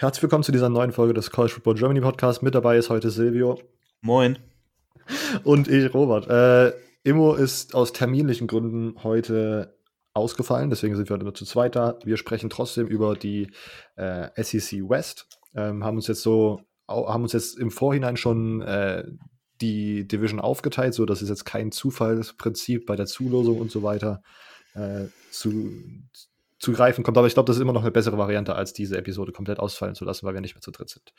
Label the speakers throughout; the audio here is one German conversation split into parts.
Speaker 1: Herzlich willkommen zu dieser neuen Folge des College Football Germany Podcast. Mit dabei ist heute Silvio.
Speaker 2: Moin.
Speaker 1: Und ich, Robert. Äh, Immo ist aus terminlichen Gründen heute ausgefallen, deswegen sind wir heute nur zu zweit da. Wir sprechen trotzdem über die äh, SEC West. Ähm, haben uns jetzt so, haben uns jetzt im Vorhinein schon äh, die Division aufgeteilt, so dass es jetzt kein Zufallsprinzip bei der Zulosung und so weiter äh, zu, zu greifen kommt. Aber ich glaube, das ist immer noch eine bessere Variante, als diese Episode komplett ausfallen zu lassen, weil wir nicht mehr zu dritt sind.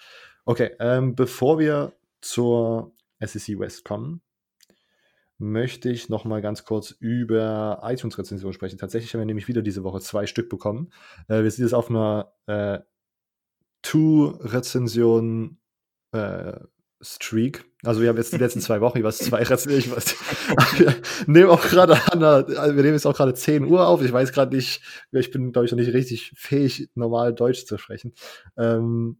Speaker 1: Okay, ähm, bevor wir zur SEC West kommen, möchte ich noch mal ganz kurz über iTunes-Rezensionen sprechen. Tatsächlich haben wir nämlich wieder diese Woche zwei Stück bekommen. Äh, wir sind jetzt auf einer äh, Two-Rezension äh, Streak. Also wir haben jetzt die letzten zwei Wochen jeweils zwei Rezensionen. Ich weiß, wir nehmen auch gerade an, wir nehmen jetzt auch gerade 10 Uhr auf. Ich weiß gerade nicht, ich bin, glaube ich, noch nicht richtig fähig, normal Deutsch zu sprechen. Ähm,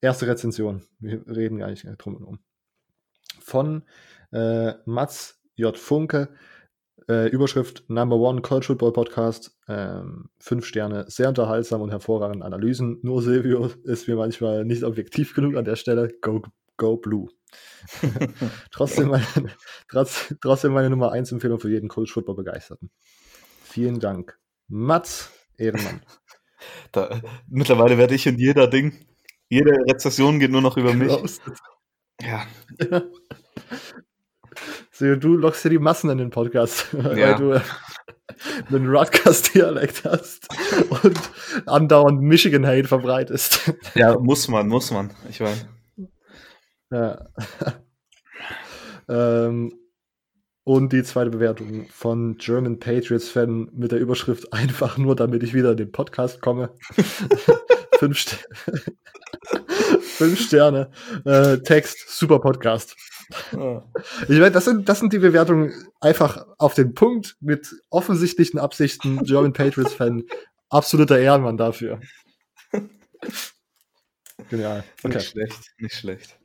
Speaker 1: erste Rezension. Wir reden gar nicht drum und um. Von äh, Mats J. Funke. Äh, Überschrift Number One College Football Podcast. Ähm, fünf Sterne, sehr unterhaltsam und hervorragende Analysen. Nur Silvio ist mir manchmal nicht objektiv genug an der Stelle. Go, go Blue. trotzdem, meine, trotz, trotzdem meine Nummer 1 Empfehlung für jeden College Football Begeisterten. Vielen Dank. Mats Ehrenmann.
Speaker 2: Da, mittlerweile werde ich in jeder Ding, jede Rezession geht nur noch über mich.
Speaker 1: Ja. ja. So, du lockst dir die Massen in den Podcast, ja. weil du einen Rutgers-Dialekt hast und andauernd Michigan-Hate verbreitest.
Speaker 2: Ja, muss man, muss man. Ich weiß.
Speaker 1: Ja. ähm, und die zweite Bewertung von German Patriots Fan mit der Überschrift einfach nur, damit ich wieder in den Podcast komme. Fünf, St Fünf, Sterne. Äh, Text, super Podcast. Ich meine, das sind, das sind die Bewertungen einfach auf den Punkt mit offensichtlichen Absichten. German Patriots Fan, absoluter Ehrenmann dafür.
Speaker 2: Genial. Okay. Nicht schlecht, nicht schlecht.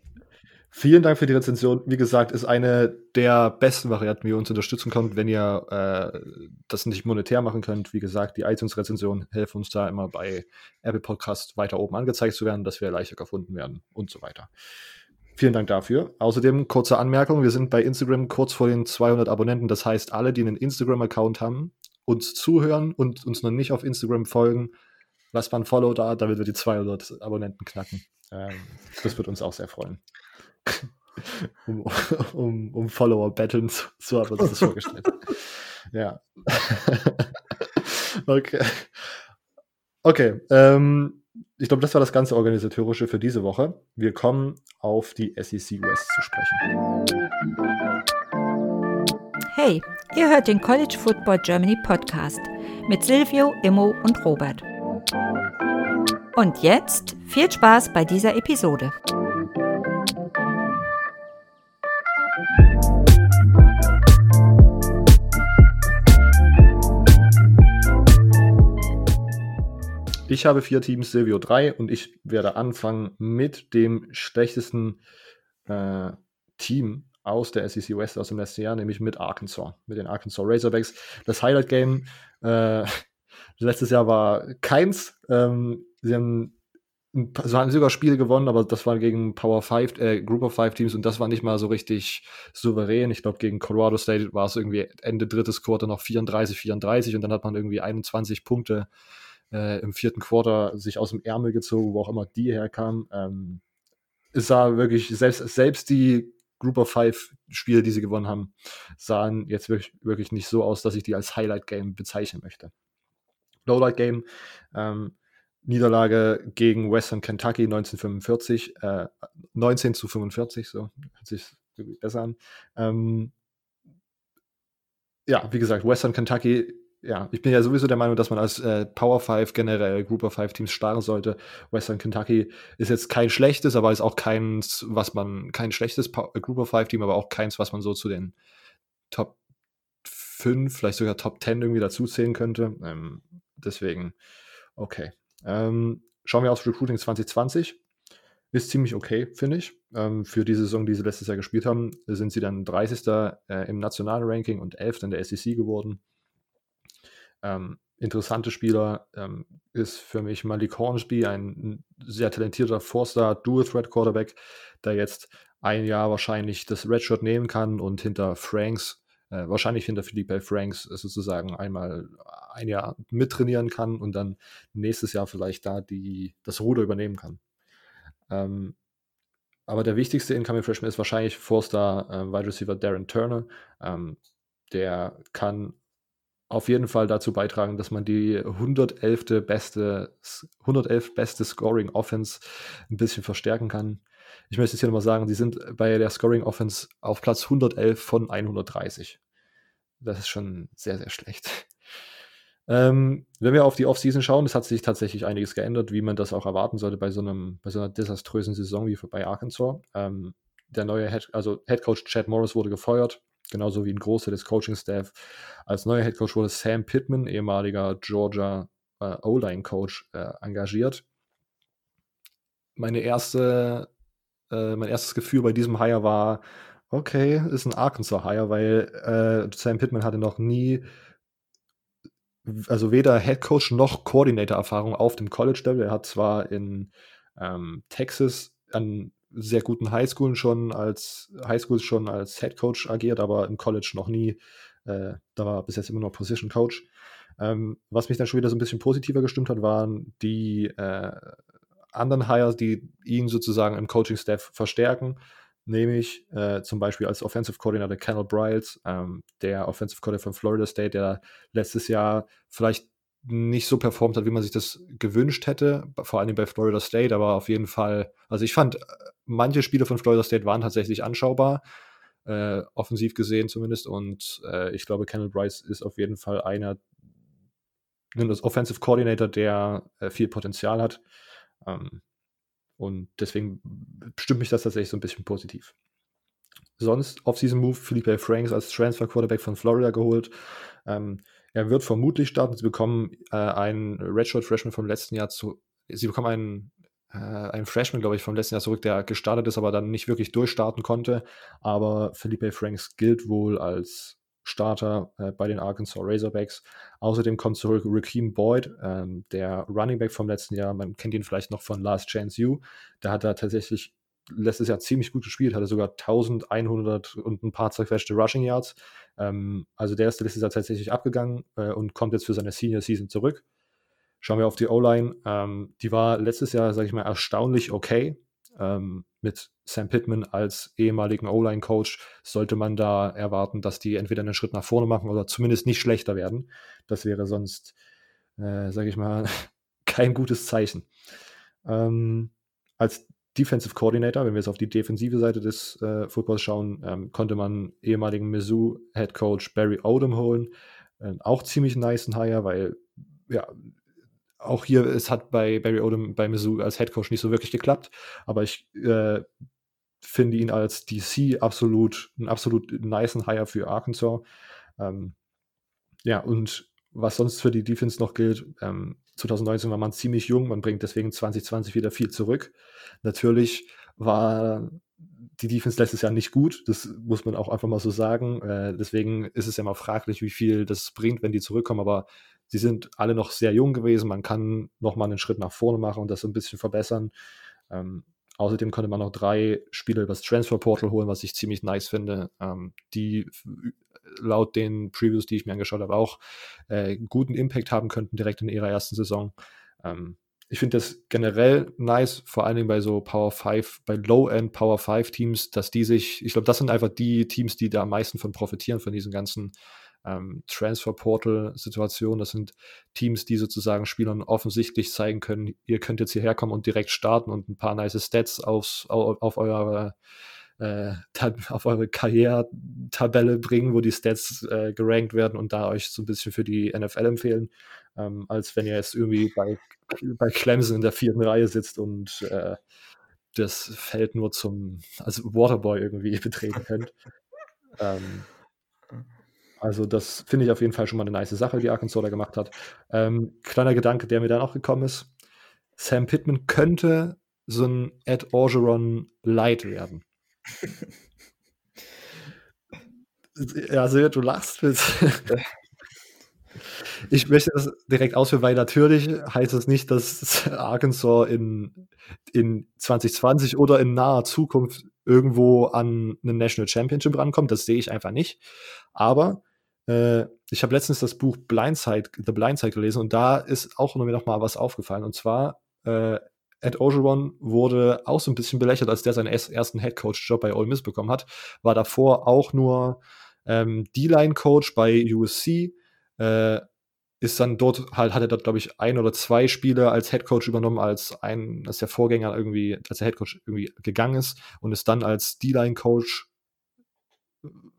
Speaker 1: Vielen Dank für die Rezension. Wie gesagt, ist eine der besten Varianten, wie ihr uns unterstützen könnt, wenn ihr äh, das nicht monetär machen könnt. Wie gesagt, die iTunes-Rezensionen helfen uns da immer bei Apple Podcast weiter oben angezeigt zu werden, dass wir leichter gefunden werden und so weiter. Vielen Dank dafür. Außerdem kurze Anmerkung: Wir sind bei Instagram kurz vor den 200 Abonnenten. Das heißt, alle, die einen Instagram-Account haben, uns zuhören und uns noch nicht auf Instagram folgen, lasst mal ein Follow da, damit wir die 200 Abonnenten knacken. Ähm, das wird uns auch sehr freuen. Um, um, um Follower betteln, so haben wir uns das vorgestellt. ja. okay. Okay. Ähm, ich glaube, das war das ganze Organisatorische für diese Woche. Wir kommen auf die SEC West zu sprechen.
Speaker 3: Hey, ihr hört den College Football Germany Podcast mit Silvio, Immo und Robert. Und jetzt viel Spaß bei dieser Episode.
Speaker 1: Ich habe vier Teams, Silvio drei und ich werde anfangen mit dem schlechtesten äh, Team aus der SEC West aus dem letzten Jahr, nämlich mit Arkansas, mit den Arkansas Razorbacks. Das Highlight Game äh, letztes Jahr war keins. Ähm, sie haben sie haben sogar Spiele gewonnen, aber das war gegen Power 5, äh, Group of Five Teams und das war nicht mal so richtig souverän. Ich glaube, gegen Colorado State war es irgendwie Ende drittes Quarter noch 34, 34 und dann hat man irgendwie 21 Punkte äh, im vierten Quarter sich aus dem Ärmel gezogen, wo auch immer die herkam. Ähm, es sah wirklich, selbst, selbst die Group of Five Spiele, die sie gewonnen haben, sahen jetzt wirklich, wirklich nicht so aus, dass ich die als Highlight Game bezeichnen möchte. Lowlight Game, ähm, Niederlage gegen Western Kentucky 1945, äh, 19 zu 45, so hört sich besser an. Ähm, ja, wie gesagt, Western Kentucky ja, ich bin ja sowieso der Meinung, dass man als äh, Power 5 generell Group of Five Teams sparen sollte. Western Kentucky ist jetzt kein schlechtes, aber ist auch keins, was man, kein schlechtes pa Group of Five Team, aber auch keins, was man so zu den Top 5, vielleicht sogar Top 10 irgendwie dazu zählen könnte. Ähm, deswegen, okay. Ähm, schauen wir aufs Recruiting 2020. Ist ziemlich okay, finde ich. Ähm, für die Saison, die sie letztes Jahr gespielt haben, sind sie dann 30. Äh, im nationalen Ranking und 11. in der SEC geworden. Ähm, interessante Spieler ähm, ist für mich Malik Hornsby, ein sehr talentierter Four-Star Dual-Threat-Quarterback, der jetzt ein Jahr wahrscheinlich das Redshirt nehmen kann und hinter Franks, äh, wahrscheinlich hinter Philippe Franks sozusagen einmal ein Jahr mittrainieren kann und dann nächstes Jahr vielleicht da die, das Ruder übernehmen kann. Ähm, aber der wichtigste Incoming Freshman ist wahrscheinlich Four-Star äh, Wide Receiver Darren Turner. Ähm, der kann auf jeden Fall dazu beitragen, dass man die 111. beste, 111 beste Scoring Offense ein bisschen verstärken kann. Ich möchte jetzt hier nochmal sagen, sie sind bei der Scoring Offense auf Platz 111 von 130. Das ist schon sehr, sehr schlecht. Ähm, wenn wir auf die Offseason schauen, es hat sich tatsächlich einiges geändert, wie man das auch erwarten sollte bei so, einem, bei so einer desaströsen Saison wie bei Arkansas. Ähm, der neue Head, also Head Coach Chad Morris wurde gefeuert genauso wie ein Großteil des Coaching-Staff. Als neuer Headcoach wurde Sam Pittman, ehemaliger Georgia äh, O-Line-Coach, äh, engagiert. Meine erste, äh, mein erstes Gefühl bei diesem Hire war, okay, ist ein Arkansas-Hire, weil äh, Sam Pittman hatte noch nie also weder Headcoach noch Coordinator-Erfahrung auf dem College-Level. Er hat zwar in ähm, Texas an sehr guten Highschoolen schon als Highschools schon als Head Coach agiert, aber im College noch nie. Äh, da war bis jetzt immer nur Position Coach. Ähm, was mich dann schon wieder so ein bisschen positiver gestimmt hat, waren die äh, anderen Hires, die ihn sozusagen im Coaching-Staff verstärken. Nämlich äh, zum Beispiel als Offensive Coordinator Kennel Bryles, ähm, der Offensive Coordinator von Florida State, der letztes Jahr vielleicht nicht so performt hat, wie man sich das gewünscht hätte, vor allem bei Florida State, aber auf jeden Fall, also ich fand, manche Spiele von Florida State waren tatsächlich anschaubar, äh, offensiv gesehen zumindest, und äh, ich glaube, Kenneth Bryce ist auf jeden Fall einer, das Offensive Coordinator, der äh, viel Potenzial hat. Ähm, und deswegen stimmt mich das tatsächlich so ein bisschen positiv. Sonst auf diesem Move Felipe Franks als Transfer Quarterback von Florida geholt. Ähm, er wird vermutlich starten. Sie bekommen äh, einen Redshirt Freshman vom letzten Jahr zu. Sie bekommen einen, äh, einen Freshman, glaube ich, vom letzten Jahr zurück, der gestartet ist, aber dann nicht wirklich durchstarten konnte. Aber Felipe Franks gilt wohl als Starter äh, bei den Arkansas Razorbacks. Außerdem kommt zurück Raheem Boyd, ähm, der Running Back vom letzten Jahr. Man kennt ihn vielleicht noch von Last Chance U. Der hat da tatsächlich letztes Jahr ziemlich gut gespielt, hatte sogar 1100 und ein paar zerquetschte Rushing Yards. Ähm, also der ist letztes Jahr tatsächlich abgegangen äh, und kommt jetzt für seine Senior Season zurück. Schauen wir auf die O-Line. Ähm, die war letztes Jahr, sage ich mal, erstaunlich okay. Ähm, mit Sam Pittman als ehemaligen O-Line-Coach sollte man da erwarten, dass die entweder einen Schritt nach vorne machen oder zumindest nicht schlechter werden. Das wäre sonst, äh, sage ich mal, kein gutes Zeichen. Ähm, als Defensive Coordinator, wenn wir jetzt auf die defensive Seite des äh, Footballs schauen, ähm, konnte man ehemaligen Mizzou Head Coach Barry Odom holen. Ähm, auch ziemlich nice Hire, weil ja, auch hier, es hat bei Barry Odom bei Mizzou als Head Coach nicht so wirklich geklappt, aber ich äh, finde ihn als DC absolut, einen absolut nice Hire für Arkansas. Ähm, ja, und was sonst für die Defense noch gilt, ähm, 2019 war man ziemlich jung, man bringt deswegen 2020 wieder viel zurück. Natürlich war die Defense letztes Jahr nicht gut, das muss man auch einfach mal so sagen. Äh, deswegen ist es ja mal fraglich, wie viel das bringt, wenn die zurückkommen, aber sie sind alle noch sehr jung gewesen. Man kann noch mal einen Schritt nach vorne machen und das so ein bisschen verbessern. Ähm, außerdem konnte man noch drei Spieler übers Transfer Portal holen, was ich ziemlich nice finde, ähm, die laut den Previews, die ich mir angeschaut habe, auch äh, guten Impact haben könnten direkt in ihrer ersten Saison. Ähm, ich finde das generell nice, vor allen Dingen bei so Power 5, bei Low-End Power 5 Teams, dass die sich, ich glaube, das sind einfach die Teams, die da am meisten von profitieren, von diesen ganzen ähm, Transfer Portal Situationen. Das sind Teams, die sozusagen Spielern offensichtlich zeigen können, ihr könnt jetzt hierher kommen und direkt starten und ein paar nice Stats aufs, auf, auf eure äh, auf eure Karrieretabelle bringen, wo die Stats äh, gerankt werden und da euch so ein bisschen für die NFL empfehlen, ähm, als wenn ihr jetzt irgendwie bei, bei Clemson in der vierten Reihe sitzt und äh, das Feld nur zum, also Waterboy irgendwie betreten könnt. ähm, also das finde ich auf jeden Fall schon mal eine nice Sache, die Arkansas da gemacht hat. Ähm, kleiner Gedanke, der mir dann auch gekommen ist. Sam Pittman könnte so ein Ed Orgeron Light werden. Ja, also du lachst. Ich möchte das direkt ausführen, weil natürlich heißt es nicht, dass Arkansas in, in 2020 oder in naher Zukunft irgendwo an eine National Championship rankommt. Das sehe ich einfach nicht. Aber äh, ich habe letztens das Buch Blindside, The Blindside gelesen und da ist auch noch mal was aufgefallen. Und zwar, äh, Ed Ogeron wurde auch so ein bisschen belächelt, als der seinen ersten Headcoach-Job bei Ole Miss bekommen hat. War davor auch nur ähm, D-Line-Coach bei USC. Äh, ist dann dort halt, hat er dort, glaube ich, ein oder zwei Spiele als Headcoach übernommen, als ein, als der Vorgänger irgendwie, als der Headcoach irgendwie gegangen ist und ist dann als D-Line-Coach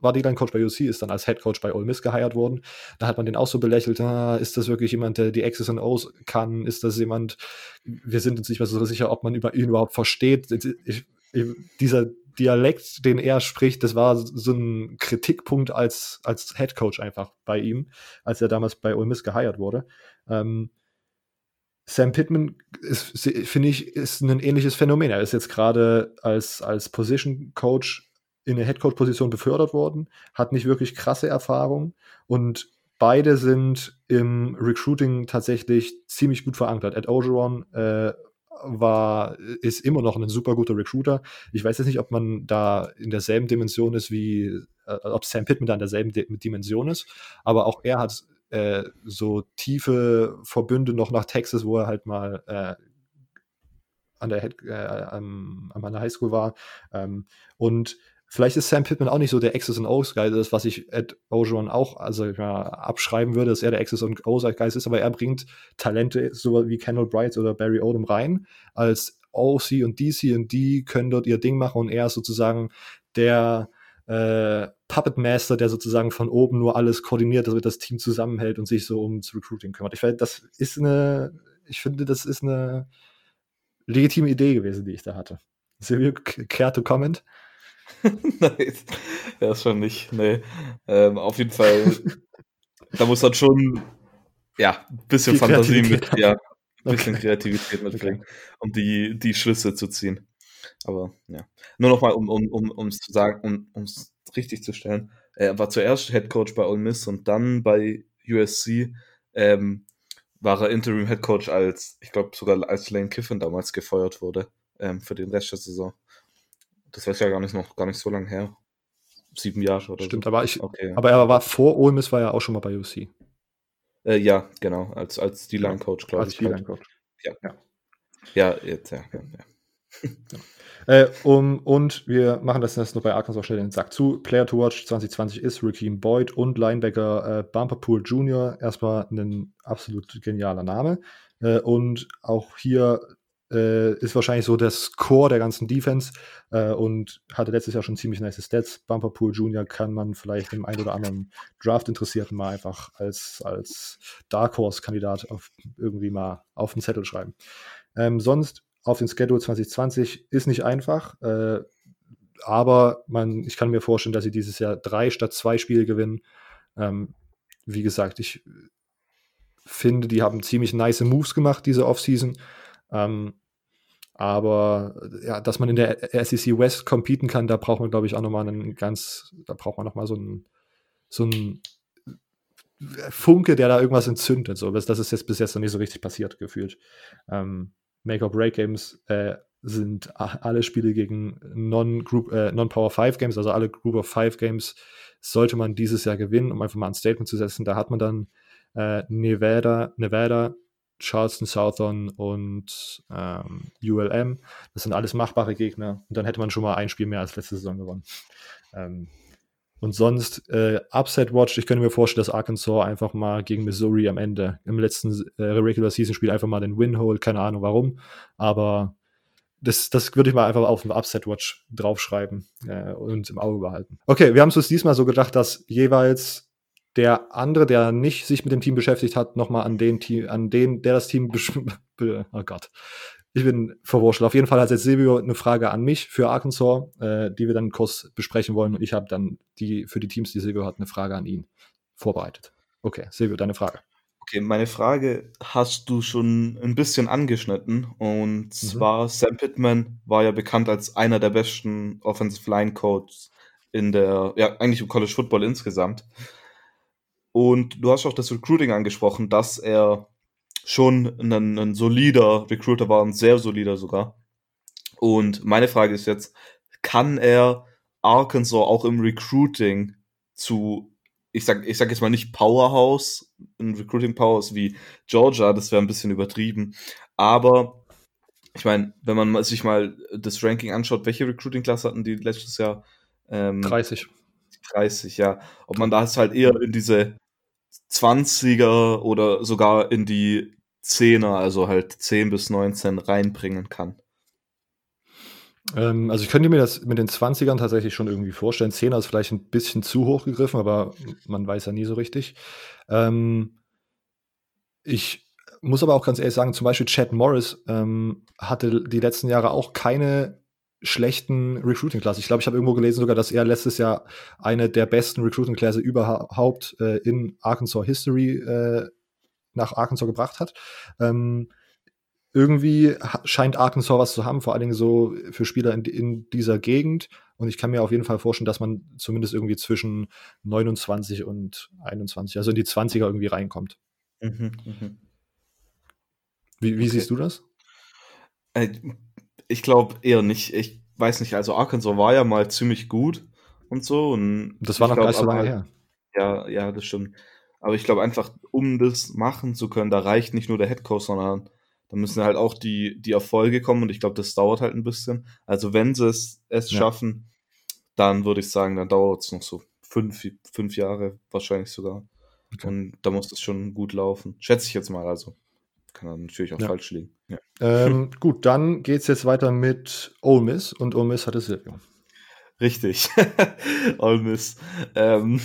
Speaker 1: war D-Line-Coach bei UC, ist dann als Headcoach bei Ole Miss geheiert worden. Da hat man den auch so belächelt, ah, ist das wirklich jemand, der die X's und O's kann? Ist das jemand, wir sind uns nicht mehr so sicher, ob man ihn überhaupt versteht. Ich, ich, dieser Dialekt, den er spricht, das war so ein Kritikpunkt als, als Head Coach einfach bei ihm, als er damals bei Ole Miss geheiert wurde. Ähm, Sam Pittman finde ich, ist ein ähnliches Phänomen. Er ist jetzt gerade als, als Position Coach in eine Head Coach Position befördert worden, hat nicht wirklich krasse Erfahrung und beide sind im Recruiting tatsächlich ziemlich gut verankert. Ed Ogeron äh, war, ist immer noch ein super guter Recruiter. Ich weiß jetzt nicht, ob man da in derselben Dimension ist wie, äh, ob Sam Pittman da in derselben D Dimension ist, aber auch er hat äh, so tiefe Verbünde noch nach Texas, wo er halt mal äh, an der Head, äh, an, an der Highschool war. Ähm, und Vielleicht ist Sam Pittman auch nicht so der X's und O's Guy, das was ich Ed Ogeron auch also ja, abschreiben würde, dass er der X's und O's Guy ist, aber er bringt Talente so wie Kendall Bright oder Barry Odom rein als OC und DC und die können dort ihr Ding machen und er ist sozusagen der äh, Puppet Master, der sozusagen von oben nur alles koordiniert, damit das Team zusammenhält und sich so ums Recruiting kümmert. Ich finde, das ist eine, ich finde, das ist eine legitime Idee gewesen, die ich da hatte. Silvio, care comment?
Speaker 2: Nein, das schon nicht. Nee. Ähm, auf jeden Fall, da muss man schon ja, ein bisschen Fantasie mit, ja, ein bisschen okay. Kreativität mitbringen, okay. um die, die Schlüsse zu ziehen. Aber ja. Nur nochmal, um es um, um, zu sagen, um es richtig zu stellen. Er war zuerst Head Coach bei Ole Miss und dann bei USC ähm, war er Interim Head Coach als, ich glaube sogar als Lane Kiffin damals gefeuert wurde ähm, für den Rest der Saison. Das war ja gar nicht noch gar nicht so lange her. Sieben Jahre oder
Speaker 1: Stimmt, so. aber, ich, okay. aber er war vor Ole Miss, war ja auch schon mal bei UC.
Speaker 2: Äh, ja, genau, als, als D-Line-Coach, glaube ich.
Speaker 1: Als D-Line-Coach.
Speaker 2: Ja. ja. Ja, jetzt, ja. ja, ja.
Speaker 1: Äh, um, und wir machen das jetzt noch bei Arkansas schnell den Sack zu. Player to Watch 2020 ist Raheem Boyd und Linebacker äh, Bumperpool Jr. Erstmal ein absolut genialer Name. Äh, und auch hier äh, ist wahrscheinlich so das Core der ganzen Defense äh, und hatte letztes Jahr schon ziemlich nice Stats. Bumperpool Junior kann man vielleicht dem einen oder anderen Draft-Interessierten mal einfach als, als Dark Horse-Kandidat irgendwie mal auf den Zettel schreiben. Ähm, sonst auf den Schedule 2020 ist nicht einfach, äh, aber man, ich kann mir vorstellen, dass sie dieses Jahr drei statt zwei Spiele gewinnen. Ähm, wie gesagt, ich finde, die haben ziemlich nice Moves gemacht diese Offseason. Ähm, aber ja, dass man in der SEC West competen kann, da braucht man, glaube ich, auch nochmal einen ganz, da braucht man nochmal so einen, so einen Funke, der da irgendwas entzündet. So. Das, ist jetzt bis jetzt noch nicht so richtig passiert, gefühlt. Ähm, Make-or-Break-Games äh, sind alle Spiele gegen äh, Non-Power 5 Games, also alle Group of 5 Games, sollte man dieses Jahr gewinnen, um einfach mal ein Statement zu setzen. Da hat man dann äh, Nevada, Nevada, Charleston Southern und ähm, ULM. Das sind alles machbare Gegner. Und dann hätte man schon mal ein Spiel mehr als letzte Saison gewonnen. Ähm, und sonst, äh, Upset Watch, ich könnte mir vorstellen, dass Arkansas einfach mal gegen Missouri am Ende im letzten äh, Regular Season Spiel einfach mal den Win holt. Keine Ahnung warum. Aber das, das würde ich mal einfach auf den Upset Watch draufschreiben äh, und im Auge behalten. Okay, wir haben es uns diesmal so gedacht, dass jeweils der andere, der nicht sich mit dem Team beschäftigt hat, nochmal an den Team, an den, der das Team oh Gott. Ich bin verwurscht. Auf jeden Fall hat jetzt Silvio eine Frage an mich für Arkansas, äh, die wir dann kurz besprechen wollen. Und ich habe dann die für die Teams, die Silvio hat, eine Frage an ihn vorbereitet. Okay, Silvio, deine Frage.
Speaker 2: Okay, meine Frage hast du schon ein bisschen angeschnitten. Und mhm. zwar, Sam Pittman war ja bekannt als einer der besten Offensive Line Codes in der, ja, eigentlich im College Football insgesamt. Und du hast auch das Recruiting angesprochen, dass er schon ein, ein solider Recruiter war, ein sehr solider sogar. Und meine Frage ist jetzt, kann er Arkansas auch im Recruiting zu, ich sag, ich sag jetzt mal nicht Powerhouse, ein Recruiting Powerhouse wie Georgia, das wäre ein bisschen übertrieben, aber ich meine, wenn man sich mal das Ranking anschaut, welche Recruiting-Klasse hatten die letztes Jahr?
Speaker 1: Ähm, 30.
Speaker 2: 30, ja. Ob man da halt eher in diese 20er oder sogar in die 10er, also halt 10 bis 19 reinbringen kann.
Speaker 1: Ähm, also ich könnte mir das mit den 20ern tatsächlich schon irgendwie vorstellen. 10er ist vielleicht ein bisschen zu hoch gegriffen, aber man weiß ja nie so richtig. Ähm, ich muss aber auch ganz ehrlich sagen, zum Beispiel Chad Morris ähm, hatte die letzten Jahre auch keine schlechten Recruiting-Klasse. Ich glaube, ich habe irgendwo gelesen sogar, dass er letztes Jahr eine der besten Recruiting-Klasse überhaupt äh, in Arkansas History äh, nach Arkansas gebracht hat. Ähm, irgendwie scheint Arkansas was zu haben, vor allen Dingen so für Spieler in, in, dieser Gegend. Und ich kann mir auf jeden Fall vorstellen, dass man zumindest irgendwie zwischen 29 und 21, also in die 20er irgendwie reinkommt. Mhm, mh. Wie, wie okay. siehst du das?
Speaker 2: Äh, ich glaube eher nicht. Ich weiß nicht, also Arkansas war ja mal ziemlich gut und so. Und
Speaker 1: das war noch gar nicht so lange her.
Speaker 2: Ja, ja, das stimmt. Aber ich glaube einfach, um das machen zu können, da reicht nicht nur der Headcoach, sondern da müssen halt auch die, die Erfolge kommen und ich glaube, das dauert halt ein bisschen. Also wenn sie es, es ja. schaffen, dann würde ich sagen, dann dauert es noch so fünf, fünf Jahre wahrscheinlich sogar. Okay. Und da muss es schon gut laufen. Schätze ich jetzt mal also. Kann dann natürlich auch ja. falsch liegen. Ja.
Speaker 1: Ähm, gut, dann geht es jetzt weiter mit Ole Miss und Ole Miss hatte Silvio.
Speaker 2: Richtig. Ole Miss. Ähm,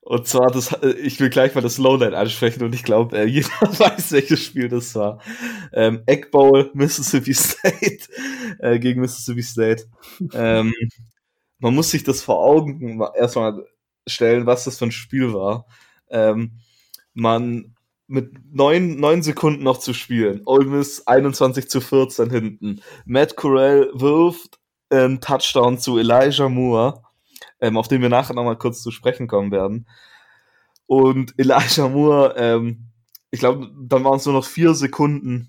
Speaker 2: und zwar, das, ich will gleich mal das Lowlight ansprechen und ich glaube, äh, jeder weiß, welches Spiel das war. Ähm, Egg Bowl, Mississippi State äh, gegen Mississippi State. Ähm, man muss sich das vor Augen erstmal stellen, was das für ein Spiel war. Ähm, man mit neun, neun Sekunden noch zu spielen. Ole Miss 21 zu 14 hinten. Matt Corral wirft einen Touchdown zu Elijah Moore, ähm, auf den wir nachher nochmal kurz zu sprechen kommen werden. Und Elijah Moore, ähm, ich glaube, dann waren es nur noch vier Sekunden,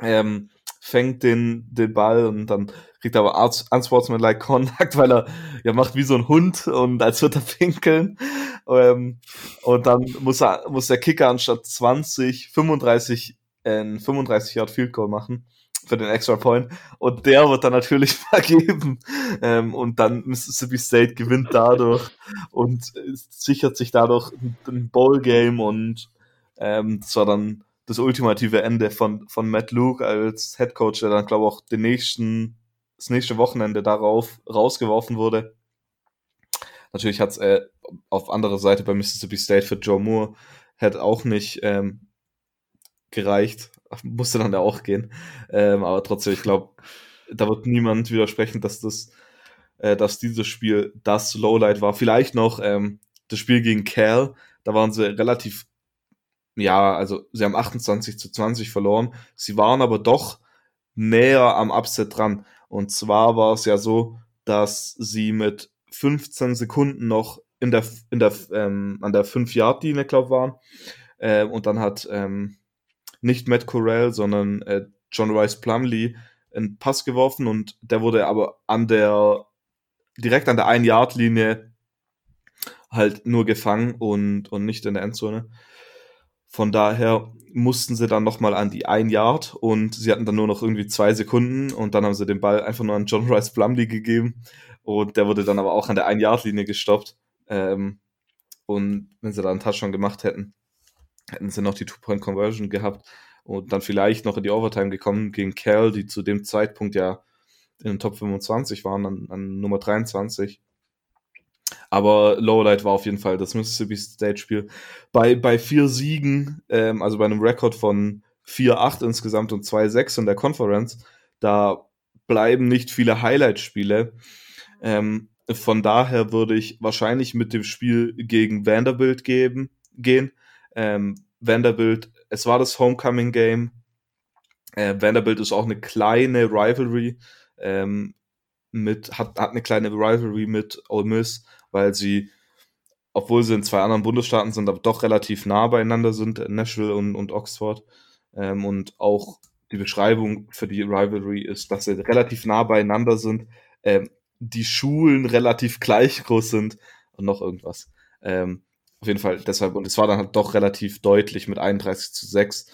Speaker 2: ähm, fängt den, den Ball und dann kriegt er aber unsportsmanlike Contact, weil er ja macht wie so ein Hund und als wird er pinkeln. Ähm, und dann muss er, muss der Kicker anstatt 20, 35, äh, 35 Yard Field Goal machen für den Extra Point. Und der wird dann natürlich vergeben. Ähm, und dann Mississippi State gewinnt dadurch und sichert sich dadurch ein Bowl Game und ähm, das war dann das ultimative Ende von, von Matt Luke als Head Coach, der dann, glaube ich, auch den nächsten, das nächste Wochenende darauf rausgeworfen wurde. Natürlich hat es äh, auf anderer Seite bei Mississippi State für Joe Moore hätte auch nicht ähm, gereicht. Musste dann da auch gehen. Ähm, aber trotzdem, ich glaube, da wird niemand widersprechen, dass das, äh, dass dieses Spiel das Lowlight war. Vielleicht noch ähm, das Spiel gegen Cal. Da waren sie relativ, ja, also sie haben 28 zu 20 verloren. Sie waren aber doch näher am Upset dran. Und zwar war es ja so, dass sie mit 15 Sekunden noch in der, in der, ähm, an der 5-Yard-Linie, glaube waren. Äh, und dann hat ähm, nicht Matt Corral, sondern äh, John Rice Plumley einen Pass geworfen und der wurde aber an der, direkt an der 1-Yard-Linie halt nur gefangen und, und nicht in der Endzone. Von daher mussten sie dann nochmal an die 1 Yard und sie hatten dann nur noch irgendwie zwei Sekunden und dann haben sie den Ball einfach nur an John Rice Plumley gegeben und der wurde dann aber auch an der 1-Yard-Linie gestoppt. Ähm, und wenn sie da einen Touchdown gemacht hätten, hätten sie noch die Two-Point-Conversion gehabt und dann vielleicht noch in die Overtime gekommen gegen Cal, die zu dem Zeitpunkt ja in den Top 25 waren, an, an Nummer 23. Aber Lowlight war auf jeden Fall das Mississippi State-Spiel. Bei, bei vier Siegen, ähm, also bei einem Rekord von 4-8 insgesamt und 2-6 in der Conference, da bleiben nicht viele Highlight-Spiele. Ähm, von daher würde ich wahrscheinlich mit dem Spiel gegen Vanderbilt geben, gehen. Ähm, Vanderbilt, es war das Homecoming Game. Äh, Vanderbilt ist auch eine kleine Rivalry ähm, mit, hat, hat eine kleine Rivalry mit Ole Miss, weil sie obwohl sie in zwei anderen Bundesstaaten sind, aber doch relativ nah beieinander sind, Nashville und, und Oxford. Ähm, und auch die Beschreibung für die Rivalry ist, dass sie relativ nah beieinander sind, ähm, die Schulen relativ gleich groß sind und noch irgendwas. Ähm, auf jeden Fall deshalb, und es war dann halt doch relativ deutlich mit 31 zu 6.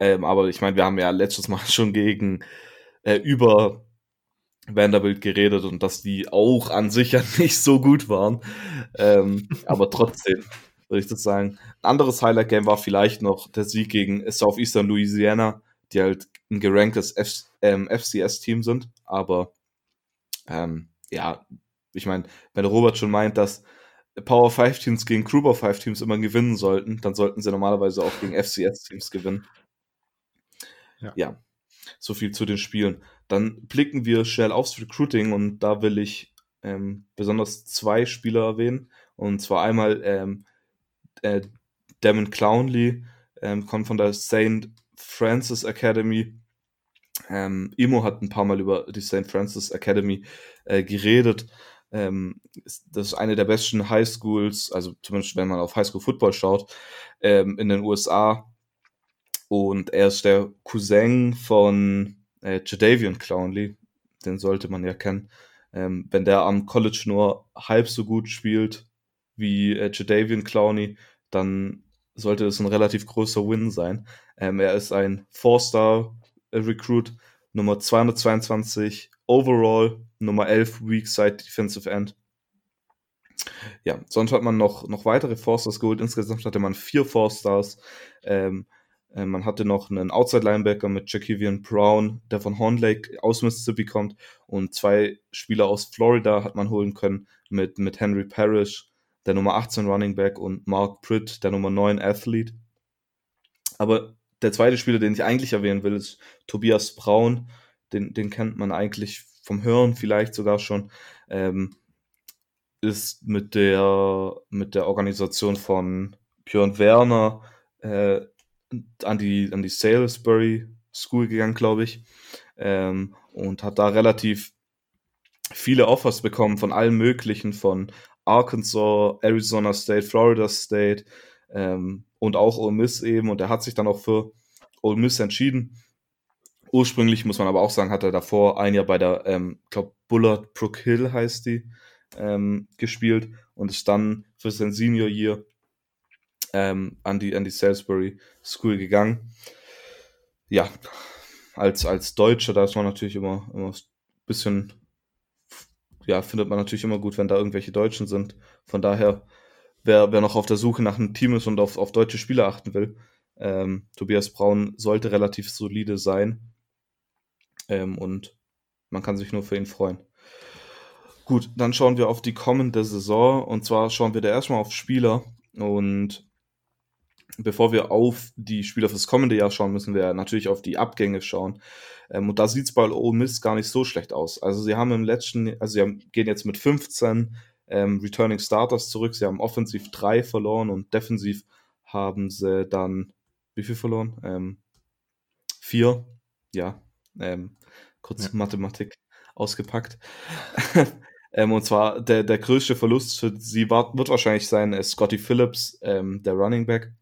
Speaker 2: Ähm, aber ich meine, wir haben ja letztes Mal schon gegen äh, über Vanderbilt geredet und dass die auch an sich ja nicht so gut waren. Ähm, aber trotzdem würde ich das sagen. Ein anderes Highlight-Game war vielleicht noch der Sieg gegen Southeastern Louisiana, die halt ein geranktes F ähm, FCS-Team sind. Aber ähm, ja, ich meine, wenn Robert schon meint, dass Power 5 Teams gegen Group of 5 Teams immer gewinnen sollten, dann sollten sie normalerweise auch gegen FCS Teams gewinnen. Ja. ja. so viel zu den Spielen. Dann blicken wir schnell aufs Recruiting und da will ich ähm, besonders zwei Spieler erwähnen. Und zwar einmal ähm, äh, Damon Clownley, ähm, kommt von der St. Francis Academy. Ähm, Imo hat ein paar Mal über die St. Francis Academy äh, geredet. Ähm, das ist eine der besten Highschools, also zumindest wenn man auf Highschool Football schaut, ähm, in den USA. Und er ist der Cousin von äh, Jadavian Clownley, den sollte man ja kennen. Ähm, wenn der am College nur halb so gut spielt wie äh, Jadavian Clowney, dann sollte es ein relativ großer Win sein. Ähm, er ist ein Four-Star-Recruit, Nummer 222 overall, Nummer 11 Weak Side Defensive End. Ja, sonst hat man noch, noch weitere Four-Stars geholt. Insgesamt hatte man vier Four-Stars. Ähm, äh, man hatte noch einen Outside-Linebacker mit Jakevian Brown, der von Horn Lake aus Mississippi kommt. Und zwei Spieler aus Florida hat man holen können mit, mit Henry Parrish, der Nummer 18 Running Back, und Mark Pritt, der Nummer 9 Athlete. Aber der zweite Spieler, den ich eigentlich erwähnen will, ist Tobias Braun. Den, den kennt man eigentlich vom Hören vielleicht sogar schon. Ähm, ist mit der, mit der Organisation von Björn Werner äh, an die, an die Salisbury School gegangen, glaube ich, ähm, und hat da relativ viele Offers bekommen von allen möglichen, von Arkansas, Arizona State, Florida State ähm, und auch Ole Miss eben. Und er hat sich dann auch für Ole Miss entschieden. Ursprünglich muss man aber auch sagen, hat er davor ein Jahr bei der, ähm, glaube Bullard Brook Hill heißt die, ähm, gespielt und ist dann für sein Senior Year ähm, an, die, an die Salisbury School gegangen. Ja, als, als Deutscher, da ist man natürlich immer, immer ein bisschen, ja, findet man natürlich immer gut, wenn da irgendwelche Deutschen sind. Von daher, wer, wer noch auf der Suche nach einem Team ist und auf, auf deutsche Spieler achten will, ähm, Tobias Braun sollte relativ solide sein. Ähm, und man kann sich nur für ihn freuen. Gut, dann schauen wir auf die kommende Saison. Und zwar schauen wir da erstmal auf Spieler. Und bevor wir auf die Spieler fürs kommende Jahr schauen, müssen wir natürlich auf die Abgänge schauen. Ähm, und da sieht es bei Ole Miss gar nicht so schlecht aus. Also sie haben im letzten, also sie haben, gehen jetzt mit 15 ähm, Returning Starters zurück. Sie haben offensiv drei verloren und defensiv haben sie dann wie viel verloren? Ähm, vier. Ja. Ähm, kurz ja. Mathematik ausgepackt. ähm, und zwar der, der größte Verlust für sie war, wird wahrscheinlich sein, ist Scotty Phillips, ähm, der Running Back.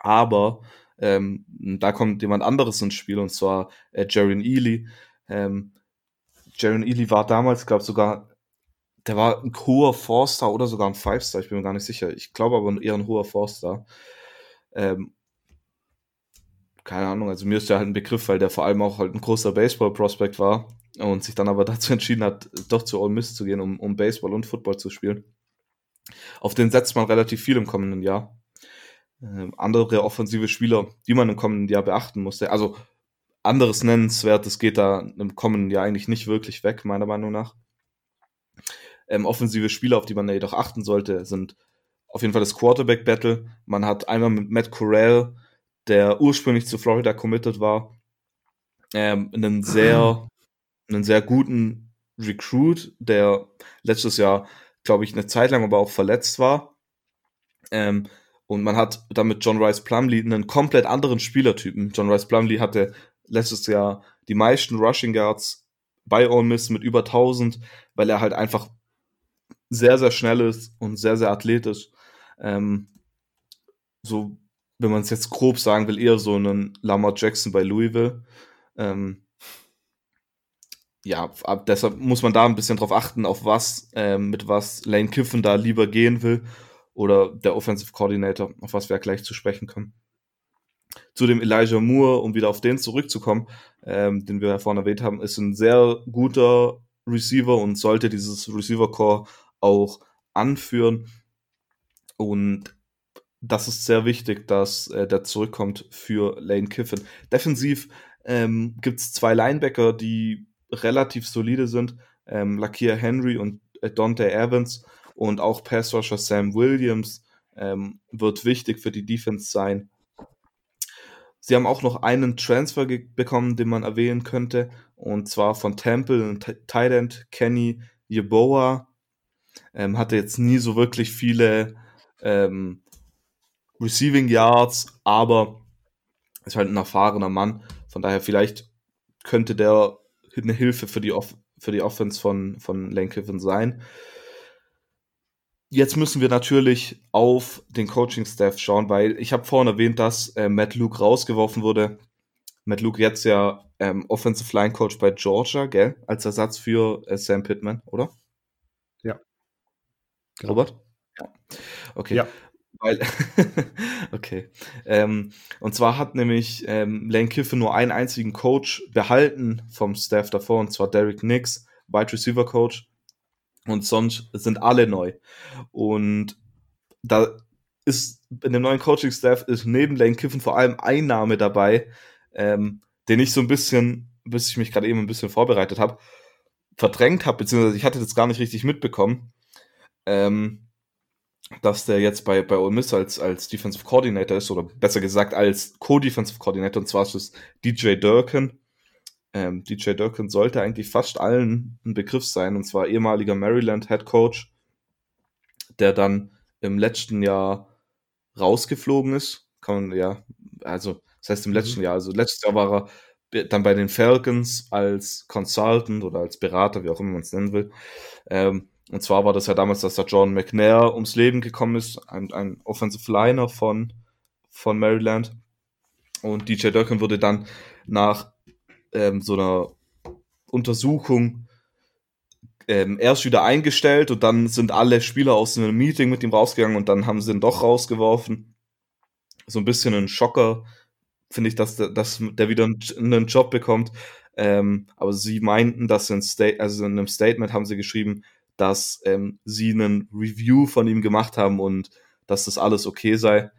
Speaker 2: Aber ähm, da kommt jemand anderes ins Spiel und zwar äh, Jaron Ely. Ähm, Jaron Ely war damals, glaube ich, sogar, der war ein hoher Four-Star oder sogar ein Five-Star, ich bin mir gar nicht sicher. Ich glaube aber eher ein hoher Four-Star. Ähm, keine Ahnung, also mir ist der halt ein Begriff, weil der vor allem auch halt ein großer Baseball-Prospect war und sich dann aber dazu entschieden hat, doch zu Ole Miss zu gehen, um, um Baseball und Football zu spielen. Auf den setzt man relativ viel im kommenden Jahr äh, andere offensive Spieler, die man im kommenden Jahr beachten musste. Also anderes Nennenswertes geht da im kommenden Jahr eigentlich nicht wirklich weg, meiner Meinung nach. Ähm, offensive Spieler, auf die man jedoch achten sollte, sind auf jeden Fall das Quarterback-Battle. Man hat einmal mit Matt Corral, der ursprünglich zu Florida committed war, ähm, einen sehr, einen sehr guten Recruit, der letztes Jahr, glaube ich, eine Zeit lang aber auch verletzt war. Ähm, und man hat damit John Rice Plumley einen komplett anderen Spielertypen. John Rice Plumley hatte letztes Jahr die meisten Rushing Guards bei Ole Miss mit über 1000, weil er halt einfach sehr, sehr schnell ist und sehr, sehr athletisch. Ähm, so, wenn man es jetzt grob sagen will, eher so einen Lamar Jackson bei Louisville. Ähm, ja, ab, deshalb muss man da ein bisschen drauf achten, auf was, äh, mit was Lane Kiffen da lieber gehen will oder der Offensive Coordinator, auf was wir gleich zu sprechen kommen. Zu dem Elijah Moore, um wieder auf den zurückzukommen, ähm, den wir ja vorhin erwähnt haben, ist ein sehr guter Receiver und sollte dieses Receiver Core auch anführen. Und das ist sehr wichtig, dass äh, der zurückkommt für Lane Kiffin. Defensiv ähm, gibt es zwei Linebacker, die relativ solide sind. Ähm, Lakia Henry und äh, Dante Evans und auch Pass Rusher Sam Williams ähm, wird wichtig für die Defense sein. Sie haben auch noch einen Transfer bekommen, den man erwähnen könnte, und zwar von Temple, Tight End Kenny Yeboah. Ähm, hatte jetzt nie so wirklich viele ähm, Receiving Yards, aber ist halt ein erfahrener Mann. Von daher vielleicht könnte der eine Hilfe für die, Off für die Offense von, von Lane sein. Jetzt müssen wir natürlich auf den Coaching-Staff schauen, weil ich habe vorhin erwähnt, dass äh, Matt Luke rausgeworfen wurde. Matt Luke jetzt ja ähm, Offensive Line Coach bei Georgia, gell? Als Ersatz für äh, Sam Pittman, oder? Genau. Robert? Ja. Okay. Ja. Weil, okay. Ähm, und zwar hat nämlich ähm, Lane Kiffin nur einen einzigen Coach behalten vom Staff davor, und zwar Derek Nix, Wide Receiver Coach. Und sonst sind alle neu. Und da ist in dem neuen Coaching-Staff ist neben Lane Kiffin vor allem ein Name dabei, ähm, den ich so ein bisschen, bis ich mich gerade eben ein bisschen vorbereitet habe, verdrängt habe, beziehungsweise ich hatte das gar nicht richtig mitbekommen. Ähm, dass der jetzt bei, bei Ole Miss als, als Defensive Coordinator ist, oder besser gesagt als Co-Defensive Coordinator, und zwar ist es DJ Durkin. Ähm, DJ Durkin sollte eigentlich fast allen ein Begriff sein, und zwar ehemaliger Maryland Head Coach, der dann im letzten Jahr rausgeflogen ist. Kann man ja, also, das heißt im letzten mhm. Jahr, also letztes Jahr war er dann bei den Falcons als Consultant oder als Berater, wie auch immer man es nennen will. Ähm, und zwar war das ja damals, dass der John McNair ums Leben gekommen ist, ein, ein Offensive Liner von, von Maryland. Und DJ Durkin wurde dann nach ähm, so einer Untersuchung ähm, erst wieder eingestellt und dann sind alle Spieler aus einem Meeting mit ihm rausgegangen und dann haben sie ihn doch rausgeworfen. So ein bisschen ein Schocker, finde ich, dass der, dass der wieder einen, Job bekommt. Ähm, aber sie meinten, dass in, State, also in einem Statement haben sie geschrieben, dass ähm, sie einen Review von ihm gemacht haben und dass das alles okay sei.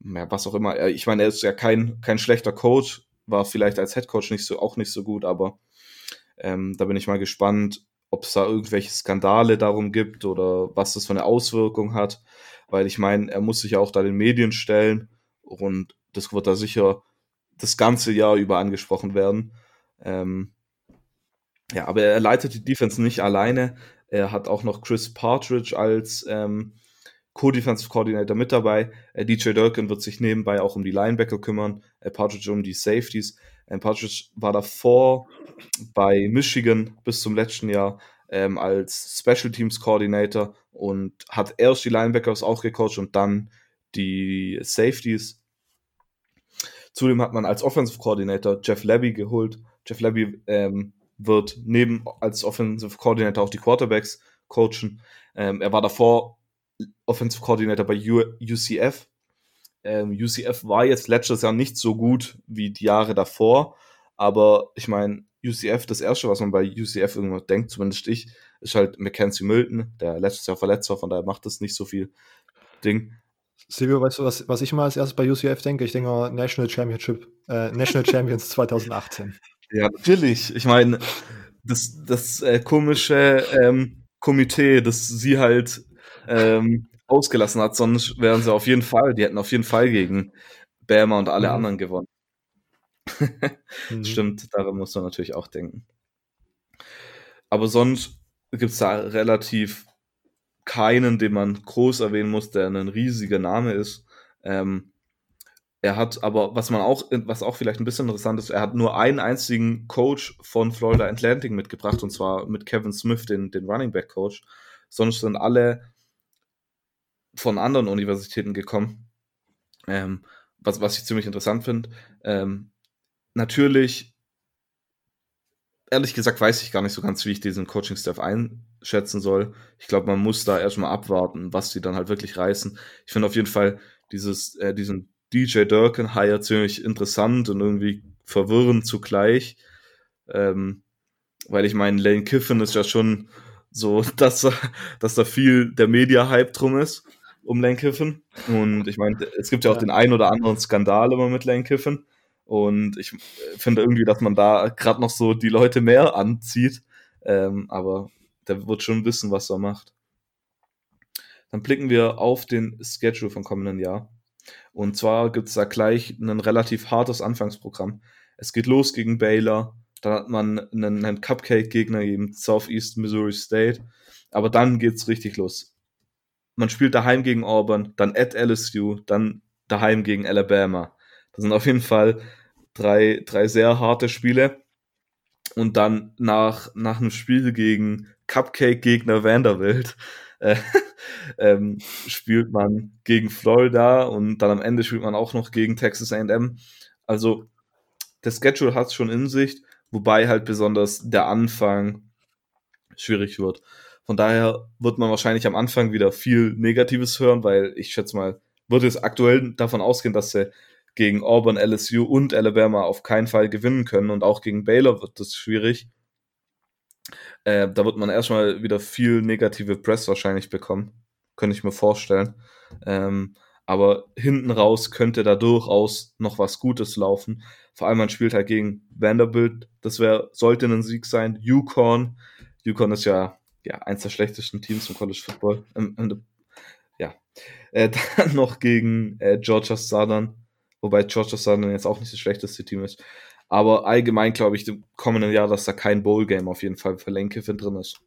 Speaker 2: Ja, was auch immer. Ich meine, er ist ja kein, kein schlechter Coach, war vielleicht als Head Coach nicht so, auch nicht so gut, aber ähm, da bin ich mal gespannt, ob es da irgendwelche Skandale darum gibt oder was das für eine Auswirkung hat. Weil ich meine, er muss sich ja auch da den Medien stellen und das wird da sicher das ganze Jahr über angesprochen werden. Ähm, ja, aber er leitet die Defense nicht alleine. Er hat auch noch Chris Partridge als ähm, Co-Defensive Coordinator mit dabei. Äh, DJ Durkin wird sich nebenbei auch um die Linebacker kümmern, äh, Partridge um die Safeties. Äh, Partridge war davor bei Michigan bis zum letzten Jahr ähm, als Special Teams Coordinator und hat erst die Linebackers auch gecoacht und dann die Safeties. Zudem hat man als Offensive Coordinator Jeff Levy geholt. Jeff Levy ähm, wird neben als Offensive Coordinator auch die Quarterbacks coachen. Ähm, er war davor Offensive Coordinator bei UCF. Ähm, UCF war jetzt letztes Jahr nicht so gut wie die Jahre davor, aber ich meine, UCF, das erste, was man bei UCF irgendwo denkt, zumindest ich, ist halt Mackenzie Milton, der letztes Jahr verletzt war, von daher macht das nicht so viel Ding.
Speaker 1: Silvio, weißt du, was, was ich mal als erstes bei UCF denke? Ich denke National Championship, äh, National Champions 2018.
Speaker 2: Ja, natürlich. Ich meine, das, das äh, komische ähm, Komitee, das sie halt ähm, ausgelassen hat, sonst wären sie auf jeden Fall, die hätten auf jeden Fall gegen Bama und alle mhm. anderen gewonnen. mhm. Stimmt, daran muss man natürlich auch denken. Aber sonst gibt es da relativ keinen, den man groß erwähnen muss, der ein riesiger Name ist. Ähm, er hat aber, was man auch, was auch vielleicht ein bisschen interessant ist, er hat nur einen einzigen Coach von Florida Atlantic mitgebracht, und zwar mit Kevin Smith, den, den Running Back Coach. sonst sind alle von anderen Universitäten gekommen. Ähm, was, was ich ziemlich interessant finde. Ähm, natürlich, ehrlich gesagt, weiß ich gar nicht so ganz, wie ich diesen Coaching-Staff einschätzen soll. Ich glaube, man muss da erstmal abwarten, was die dann halt wirklich reißen. Ich finde auf jeden Fall dieses, äh, diesen DJ Durkin Hire ziemlich interessant und irgendwie verwirrend zugleich. Ähm, weil ich meine, Lane Kiffin ist ja schon so, dass, dass da viel der Media-Hype drum ist um Lane Kiffin. Und ich meine, es gibt ja auch ja. den einen oder anderen Skandal immer mit Lane Kiffin. Und ich finde irgendwie, dass man da gerade noch so die Leute mehr anzieht. Ähm, aber der wird schon wissen, was er macht. Dann blicken wir auf den Schedule vom kommenden Jahr. Und zwar gibt es da gleich ein relativ hartes Anfangsprogramm. Es geht los gegen Baylor. Dann hat man einen, einen Cupcake-Gegner gegen Southeast Missouri State. Aber dann geht's richtig los man spielt daheim gegen Auburn, dann at LSU, dann daheim gegen Alabama. Das sind auf jeden Fall drei, drei sehr harte Spiele. Und dann nach, nach einem Spiel gegen Cupcake-Gegner Vanderbilt äh, ähm, spielt man gegen Florida und dann am Ende spielt man auch noch gegen Texas AM. Also der Schedule hat es schon in sich, wobei halt besonders der Anfang schwierig wird. Von daher wird man wahrscheinlich am Anfang wieder viel Negatives hören, weil ich schätze mal, würde es aktuell davon ausgehen, dass sie gegen Auburn, LSU und Alabama auf keinen Fall gewinnen können und auch gegen Baylor wird das schwierig. Äh, da wird man erstmal wieder viel negative Press wahrscheinlich bekommen. Könnte ich mir vorstellen. Ähm, aber hinten raus könnte da durchaus noch was Gutes laufen. Vor allem man spielt halt gegen Vanderbilt. Das wäre, sollte ein Sieg sein. Yukon. Yukon ist ja ja, eins der schlechtesten Teams im College Football. Ähm, ähm, ja. Äh, dann noch gegen äh, Georgia Southern, wobei Georgia Southern jetzt auch nicht das schlechteste Team ist. Aber allgemein glaube ich im kommenden Jahr, dass da kein Bowl-Game auf jeden Fall für Lane drin ist.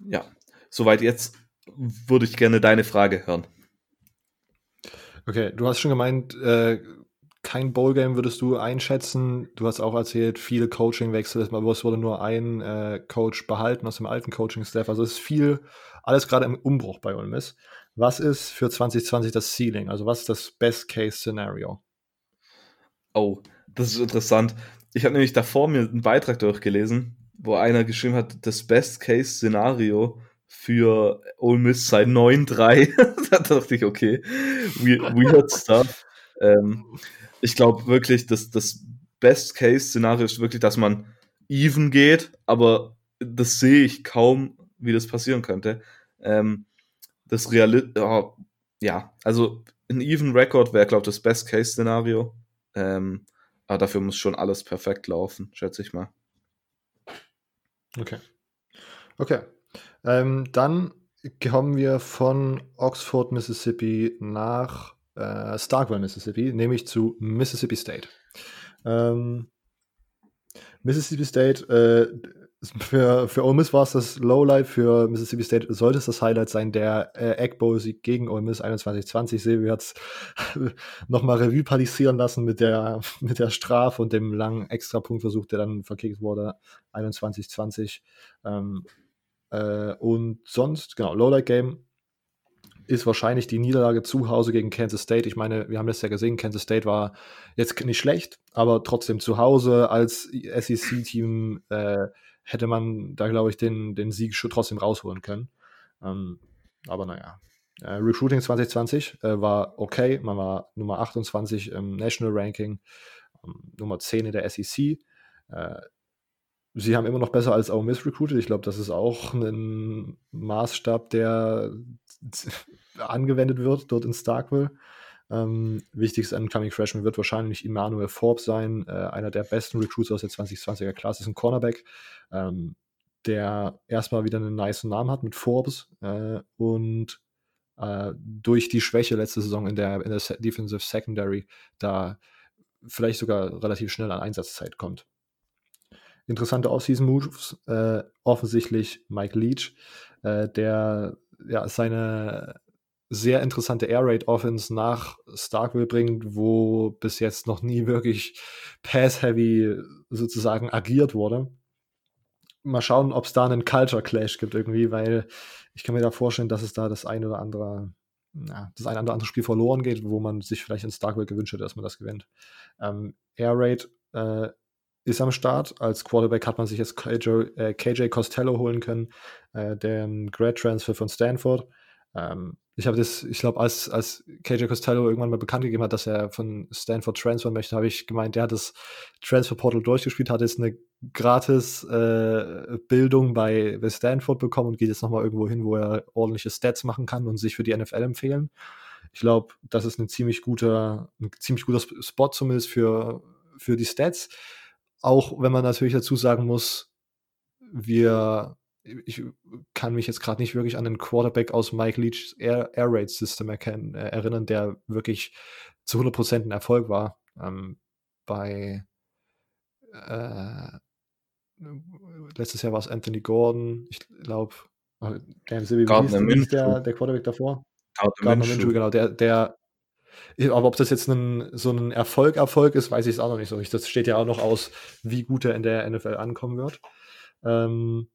Speaker 2: Ja, soweit jetzt würde ich gerne deine Frage hören.
Speaker 1: Okay, du hast schon gemeint, äh, kein Bowl-Game würdest du einschätzen. Du hast auch erzählt, viele Coaching-Wechsel. Es wurde nur ein äh, Coach behalten aus dem alten Coaching-Staff. Also es ist viel, alles gerade im Umbruch bei Ole Miss. Was ist für 2020 das Ceiling? Also was ist das Best-Case-Szenario?
Speaker 2: Oh, das ist interessant. Ich habe nämlich davor mir einen Beitrag durchgelesen, wo einer geschrieben hat, das Best-Case-Szenario für Ole Miss sei 9-3. da dachte ich, okay, weird stuff. Ähm, ich glaube wirklich, dass das Best-Case-Szenario ist wirklich, dass man even geht, aber das sehe ich kaum, wie das passieren könnte. Ähm, das Real oh, ja, also ein even Record wäre, glaube ich, das Best-Case-Szenario. Ähm, aber dafür muss schon alles perfekt laufen, schätze ich mal.
Speaker 1: Okay. Okay. Ähm, dann kommen wir von Oxford, Mississippi nach äh, Starkville, Mississippi, nämlich zu Mississippi State. Ähm, Mississippi State, äh, für, für Ole Miss war es das Lowlight, für Mississippi State sollte es das Highlight sein, der äh, Egg Bowl-Sieg gegen Ole Miss 21-20. Silvio hat es nochmal Revue passieren lassen mit der, mit der Strafe und dem langen Extrapunktversuch, der dann verkickt wurde, 21-20. Ähm, äh, und sonst, genau, Lowlight-Game ist wahrscheinlich die Niederlage zu Hause gegen Kansas State. Ich meine, wir haben das ja gesehen, Kansas State war jetzt nicht schlecht, aber trotzdem zu Hause als SEC-Team äh, hätte man da, glaube ich, den, den Sieg schon trotzdem rausholen können. Ähm, aber naja. Äh, Recruiting 2020 äh, war okay. Man war Nummer 28 im National Ranking, ähm, Nummer 10 in der SEC. Äh, sie haben immer noch besser als Ole Miss recruited. Ich glaube, das ist auch ein Maßstab, der angewendet wird dort in Starkville. Ähm, wichtigstes Incoming Freshman wird wahrscheinlich Emmanuel Forbes sein, äh, einer der besten Recruits aus der 2020er Klasse, ist ein Cornerback, ähm, der erstmal wieder einen nice Namen hat mit Forbes äh, und äh, durch die Schwäche letzte Saison in der, in der Defensive Secondary da vielleicht sogar relativ schnell an Einsatzzeit kommt. Interessante Offseason-Moves, äh, offensichtlich Mike Leach, äh, der ja, seine sehr interessante Air Raid Offense nach Starkville bringt, wo bis jetzt noch nie wirklich Pass-Heavy sozusagen agiert wurde. mal schauen, ob es da einen Culture Clash gibt irgendwie, weil ich kann mir da vorstellen, dass es da das ein oder andere, na, das ein oder andere Spiel verloren geht, wo man sich vielleicht in Starkville gewünscht hätte, dass man das gewinnt. Ähm, Air Raid äh, ist am Start. Als Quarterback hat man sich jetzt KJ, äh, KJ Costello holen können, äh, der Grad Transfer von Stanford. Ähm, ich habe das, ich glaube, als, als KJ Costello irgendwann mal bekannt gegeben hat, dass er von Stanford transfer möchte, habe ich gemeint, der hat das Transfer Portal durchgespielt, hat jetzt eine gratis äh, Bildung bei, bei Stanford bekommen und geht jetzt nochmal irgendwo hin, wo er ordentliche Stats machen kann und sich für die NFL empfehlen. Ich glaube, das ist ein ziemlich guter, ein ziemlich guter Spot zumindest für, für die Stats. Auch wenn man natürlich dazu sagen muss, wir ich kann mich jetzt gerade nicht wirklich an den Quarterback aus Mike Leach's Air, Air Raid System erkennen, äh, erinnern, der wirklich zu 100% ein Erfolg war. Ähm, bei äh, letztes Jahr war es Anthony Gordon, ich glaube, äh, der, der, der Quarterback davor. Gardner Minshew, genau, der, der aber ob das jetzt ein, so ein Erfolg, Erfolg ist, weiß ich es auch noch nicht so. Das steht ja auch noch aus, wie gut er in der NFL ankommen wird. Ähm,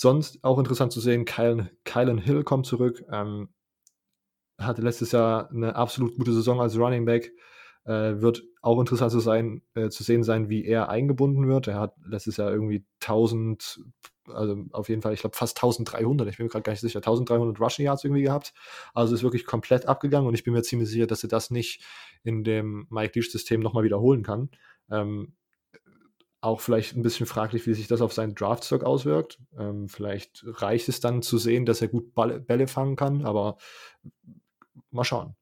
Speaker 1: Sonst auch interessant zu sehen, Kylan, Kylan Hill kommt zurück. Ähm, hatte letztes Jahr eine absolut gute Saison als Running Back. Äh, wird auch interessant zu, sein, äh, zu sehen sein, wie er eingebunden wird. Er hat letztes Jahr irgendwie 1000, also auf jeden Fall, ich glaube fast 1300, ich bin mir gerade gar nicht sicher, 1300 Rushing Yards irgendwie gehabt. Also ist wirklich komplett abgegangen und ich bin mir ziemlich sicher, dass er das nicht in dem Mike Leach-System nochmal wiederholen kann. Ähm, auch vielleicht ein bisschen fraglich, wie sich das auf seinen Draftstock auswirkt. Ähm, vielleicht reicht es dann zu sehen, dass er gut Ball, Bälle fangen kann, aber mal schauen.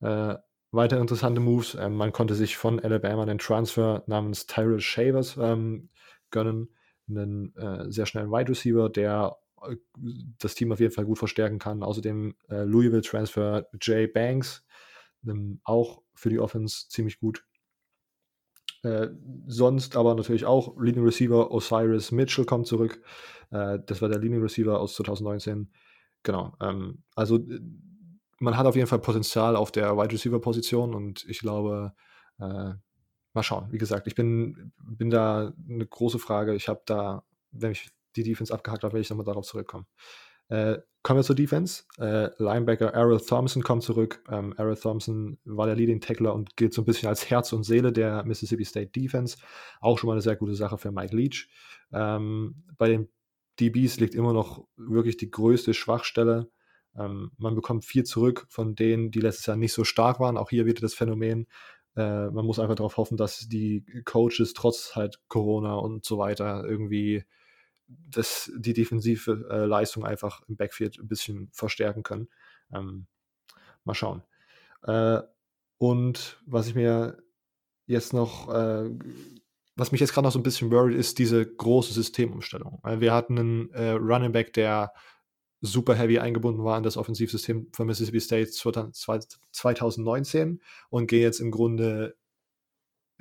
Speaker 1: Äh, weitere interessante Moves. Ähm, man konnte sich von Alabama einen Transfer namens Tyrell Shavers ähm, gönnen. Einen äh, sehr schnellen Wide Receiver, der äh, das Team auf jeden Fall gut verstärken kann. Außerdem äh, Louisville Transfer Jay Banks, ähm, auch für die Offense ziemlich gut. Äh, sonst aber natürlich auch Leading Receiver Osiris Mitchell kommt zurück. Äh, das war der Leading Receiver aus 2019. Genau. Ähm, also äh, man hat auf jeden Fall Potenzial auf der Wide Receiver Position und ich glaube, äh, mal schauen. Wie gesagt, ich bin, bin da eine große Frage. Ich habe da, wenn ich die Defense abgehakt habe, werde ich nochmal darauf zurückkommen. Äh, kommen wir zur Defense. Äh, Linebacker Errol Thompson kommt zurück. Ähm, Errol Thompson war der Leading Tackler und gilt so ein bisschen als Herz und Seele der Mississippi State Defense. Auch schon mal eine sehr gute Sache für Mike Leach. Ähm, bei den DBs liegt immer noch wirklich die größte Schwachstelle. Ähm, man bekommt viel zurück von denen, die letztes Jahr nicht so stark waren. Auch hier wieder das Phänomen. Äh, man muss einfach darauf hoffen, dass die Coaches trotz halt Corona und so weiter irgendwie das, die defensive äh, Leistung einfach im Backfield ein bisschen verstärken können. Ähm, mal schauen. Äh, und was ich mir jetzt noch, äh, was mich jetzt gerade noch so ein bisschen worried, ist diese große Systemumstellung. Wir hatten einen äh, Running Back, der super heavy eingebunden war in das Offensivsystem von Mississippi State 2019 und gehen jetzt im Grunde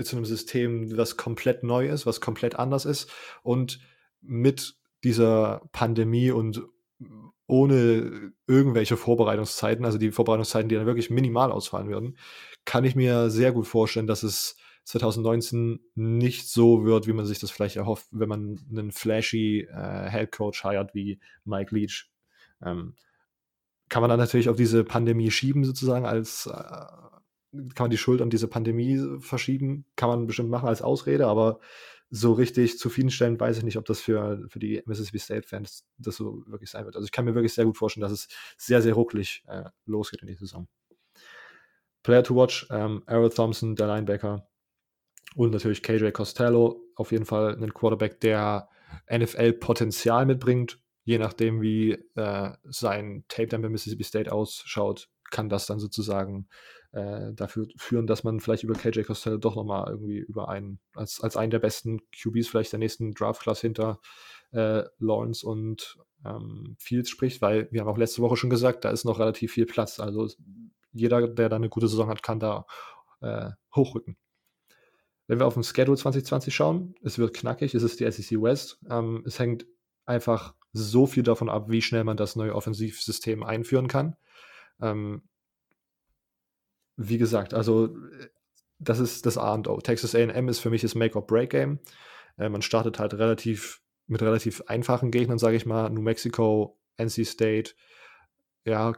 Speaker 1: zu einem System, was komplett neu ist, was komplett anders ist und mit dieser Pandemie und ohne irgendwelche Vorbereitungszeiten, also die Vorbereitungszeiten, die dann wirklich minimal ausfallen würden, kann ich mir sehr gut vorstellen, dass es 2019 nicht so wird, wie man sich das vielleicht erhofft, wenn man einen flashy äh, Head Coach hired wie Mike Leach. Ähm, kann man dann natürlich auf diese Pandemie schieben, sozusagen, als äh, kann man die Schuld an diese Pandemie verschieben, kann man bestimmt machen als Ausrede, aber so richtig zufriedenstellend weiß ich nicht, ob das für, für die Mississippi State-Fans das so wirklich sein wird. Also ich kann mir wirklich sehr gut vorstellen, dass es sehr, sehr rucklig äh, losgeht in die Saison. Player to watch, ähm, Errol Thompson, der Linebacker und natürlich KJ Costello, auf jeden Fall ein Quarterback, der NFL-Potenzial mitbringt, je nachdem, wie äh, sein Tape dann bei Mississippi State ausschaut, kann das dann sozusagen äh, dafür führen, dass man vielleicht über KJ Costello doch nochmal irgendwie über einen, als, als einen der besten QBs vielleicht der nächsten Draft-Class hinter äh, Lawrence und ähm, Fields spricht, weil wir haben auch letzte Woche schon gesagt, da ist noch relativ viel Platz. Also jeder, der da eine gute Saison hat, kann da äh, hochrücken. Wenn wir auf den Schedule 2020 schauen, es wird knackig, es ist die SEC West. Ähm, es hängt einfach so viel davon ab, wie schnell man das neue Offensivsystem einführen kann. Ähm, wie gesagt, also das ist das A und O. Texas AM ist für mich das Make-or-Break-Game. Äh, man startet halt relativ mit relativ einfachen Gegnern, sage ich mal, New Mexico, NC State, ja,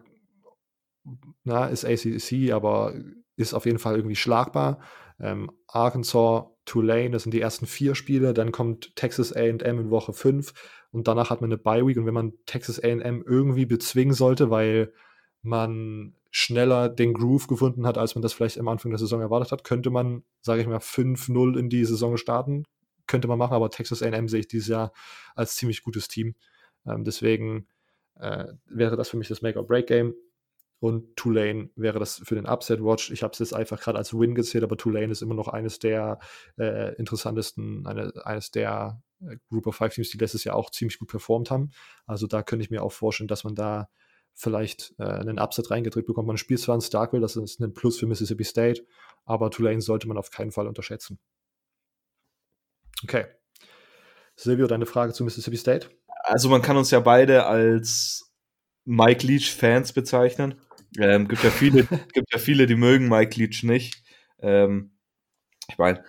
Speaker 1: na, ist ACC, aber ist auf jeden Fall irgendwie schlagbar. Ähm, Arkansas, Tulane, das sind die ersten vier Spiele. Dann kommt Texas AM in Woche 5 und danach hat man eine Bye Week. Und wenn man Texas AM irgendwie bezwingen sollte, weil man schneller den Groove gefunden hat, als man das vielleicht am Anfang der Saison erwartet hat, könnte man, sage ich mal, 5-0 in die Saison starten. Könnte man machen, aber Texas AM sehe ich dieses Jahr als ziemlich gutes Team. Ähm, deswegen äh, wäre das für mich das Make-or-Break-Game. Und Tulane wäre das für den Upset Watch. Ich habe es jetzt einfach gerade als Win gezählt, aber Tulane ist immer noch eines der äh, interessantesten, eine, eines der äh, Group of Five Teams, die letztes Jahr auch ziemlich gut performt haben. Also da könnte ich mir auch vorstellen, dass man da vielleicht äh, einen Upset reingedrückt bekommt. Man spielt zwar in Starkville, das ist ein Plus für Mississippi State, aber Tulane sollte man auf keinen Fall unterschätzen. Okay. Silvio, deine Frage zu Mississippi State?
Speaker 2: Also man kann uns ja beide als Mike Leach Fans bezeichnen. Ähm, gibt ja viele, gibt ja viele, die mögen Mike Leach nicht. Ähm, ich meine,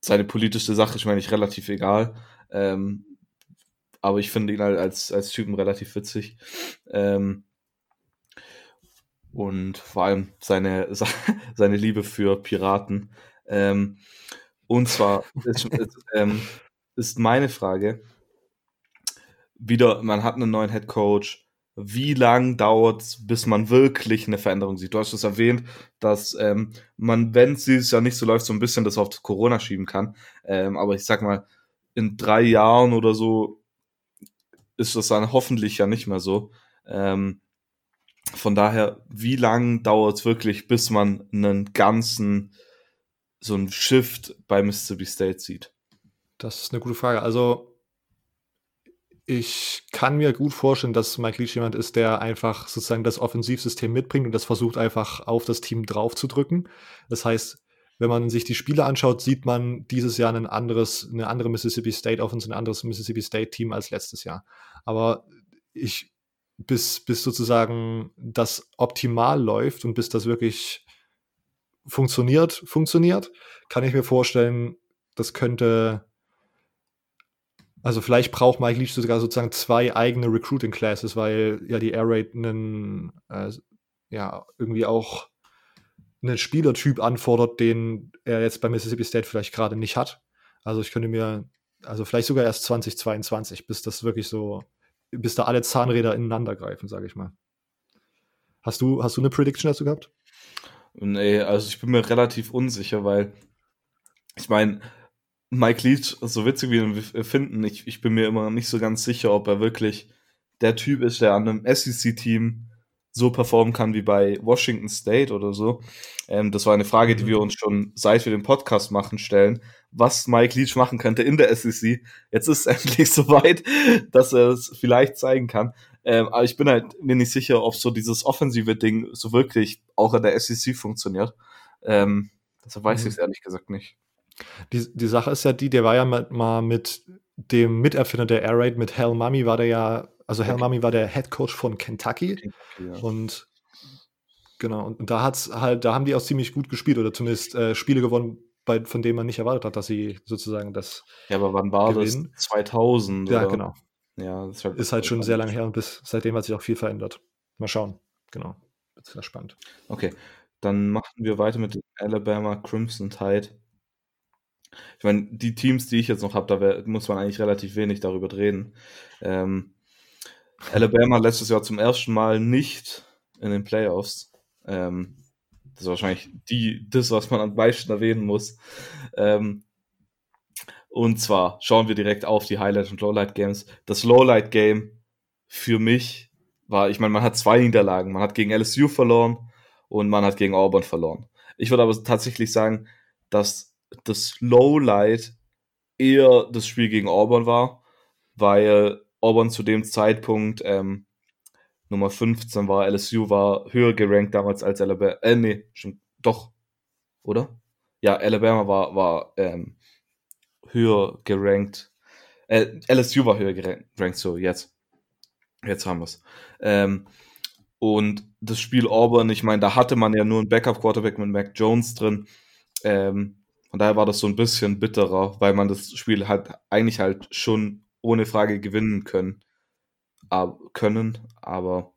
Speaker 2: seine politische Sache ist mir nicht relativ egal. Ähm, aber ich finde ihn halt als, als Typen relativ witzig. Ähm, und vor allem seine, seine Liebe für Piraten. Ähm, und zwar ist, ähm, ist meine Frage, wieder, man hat einen neuen Head Coach, wie lang dauert es, bis man wirklich eine Veränderung sieht? Du hast es erwähnt, dass ähm, man, wenn es Jahr nicht so läuft, so ein bisschen das auf Corona schieben kann. Ähm, aber ich sag mal, in drei Jahren oder so ist das dann hoffentlich ja nicht mehr so. Ähm, von daher, wie lang dauert es wirklich, bis man einen ganzen, so einen Shift bei Mississippi State sieht?
Speaker 1: Das ist eine gute Frage. Also ich kann mir gut vorstellen, dass Mike Leach jemand ist, der einfach sozusagen das Offensivsystem mitbringt und das versucht einfach auf das Team draufzudrücken. Das heißt, wenn man sich die Spiele anschaut, sieht man dieses Jahr ein anderes, eine andere Mississippi State Offense, ein anderes Mississippi State Team als letztes Jahr. Aber ich, bis, bis sozusagen das optimal läuft und bis das wirklich funktioniert, funktioniert, kann ich mir vorstellen, das könnte also vielleicht braucht Mike Leach sogar sozusagen zwei eigene Recruiting Classes, weil ja die Air Raid einen, äh, ja, irgendwie auch einen Spielertyp anfordert, den er jetzt bei Mississippi State vielleicht gerade nicht hat. Also ich könnte mir, also vielleicht sogar erst 2022, bis das wirklich so, bis da alle Zahnräder ineinander greifen, sage ich mal. Hast du, hast du eine Prediction dazu gehabt?
Speaker 2: Nee, also ich bin mir relativ unsicher, weil ich meine, Mike Leach, so witzig wie wir finden, ich, ich bin mir immer nicht so ganz sicher, ob er wirklich der Typ ist, der an einem SEC-Team so performen kann wie bei Washington State oder so. Ähm, das war eine Frage, die wir mhm. uns schon seit wir den Podcast machen stellen, was Mike Leach machen könnte in der SEC. Jetzt ist es endlich soweit, dass er es vielleicht zeigen kann. Ähm, aber ich bin halt mir nicht sicher, ob so dieses offensive Ding so wirklich auch in der SEC funktioniert. Ähm, deshalb weiß mhm. ich es ehrlich gesagt nicht.
Speaker 1: Die, die Sache ist ja die, der war ja mal, mal mit dem Miterfinder der Air Raid, mit Hal Mummy war der ja, also Hal Mummy war der Head Coach von Kentucky. Kentucky ja. Und genau, und, da hat's halt, da haben die auch ziemlich gut gespielt oder zumindest äh, Spiele gewonnen, bei, von denen man nicht erwartet hat, dass sie sozusagen das.
Speaker 2: Ja, aber wann war gewinnen. das? 2000?
Speaker 1: Ja, oder? genau.
Speaker 2: Ja,
Speaker 1: ist halt, ist halt schon sehr lange her und bis seitdem hat sich auch viel verändert. Mal schauen. Genau. Das ist sehr spannend.
Speaker 2: Okay, dann machen wir weiter mit Alabama Crimson Tide. Ich meine, die Teams, die ich jetzt noch habe, da muss man eigentlich relativ wenig darüber reden. Ähm, Alabama letztes Jahr zum ersten Mal nicht in den Playoffs. Ähm, das ist wahrscheinlich die, das, was man am meisten erwähnen muss. Ähm, und zwar schauen wir direkt auf die Highlight- und Lowlight-Games. Das Lowlight-Game für mich war, ich meine, man hat zwei Niederlagen. Man hat gegen LSU verloren und man hat gegen Auburn verloren. Ich würde aber tatsächlich sagen, dass das Lowlight eher das Spiel gegen Auburn war, weil Auburn zu dem Zeitpunkt ähm, Nummer 15 war, LSU war höher gerankt damals als Alabama. Äh, nee, stimmt, doch, oder? Ja, Alabama war, war ähm, höher gerankt. Äh, LSU war höher gerankt, so, jetzt. Jetzt haben wir es. Ähm, und das Spiel Auburn, ich meine, da hatte man ja nur einen Backup-Quarterback mit Mac Jones drin. Ähm, von daher war das so ein bisschen bitterer, weil man das Spiel halt eigentlich halt schon ohne Frage gewinnen können. Aber, können, aber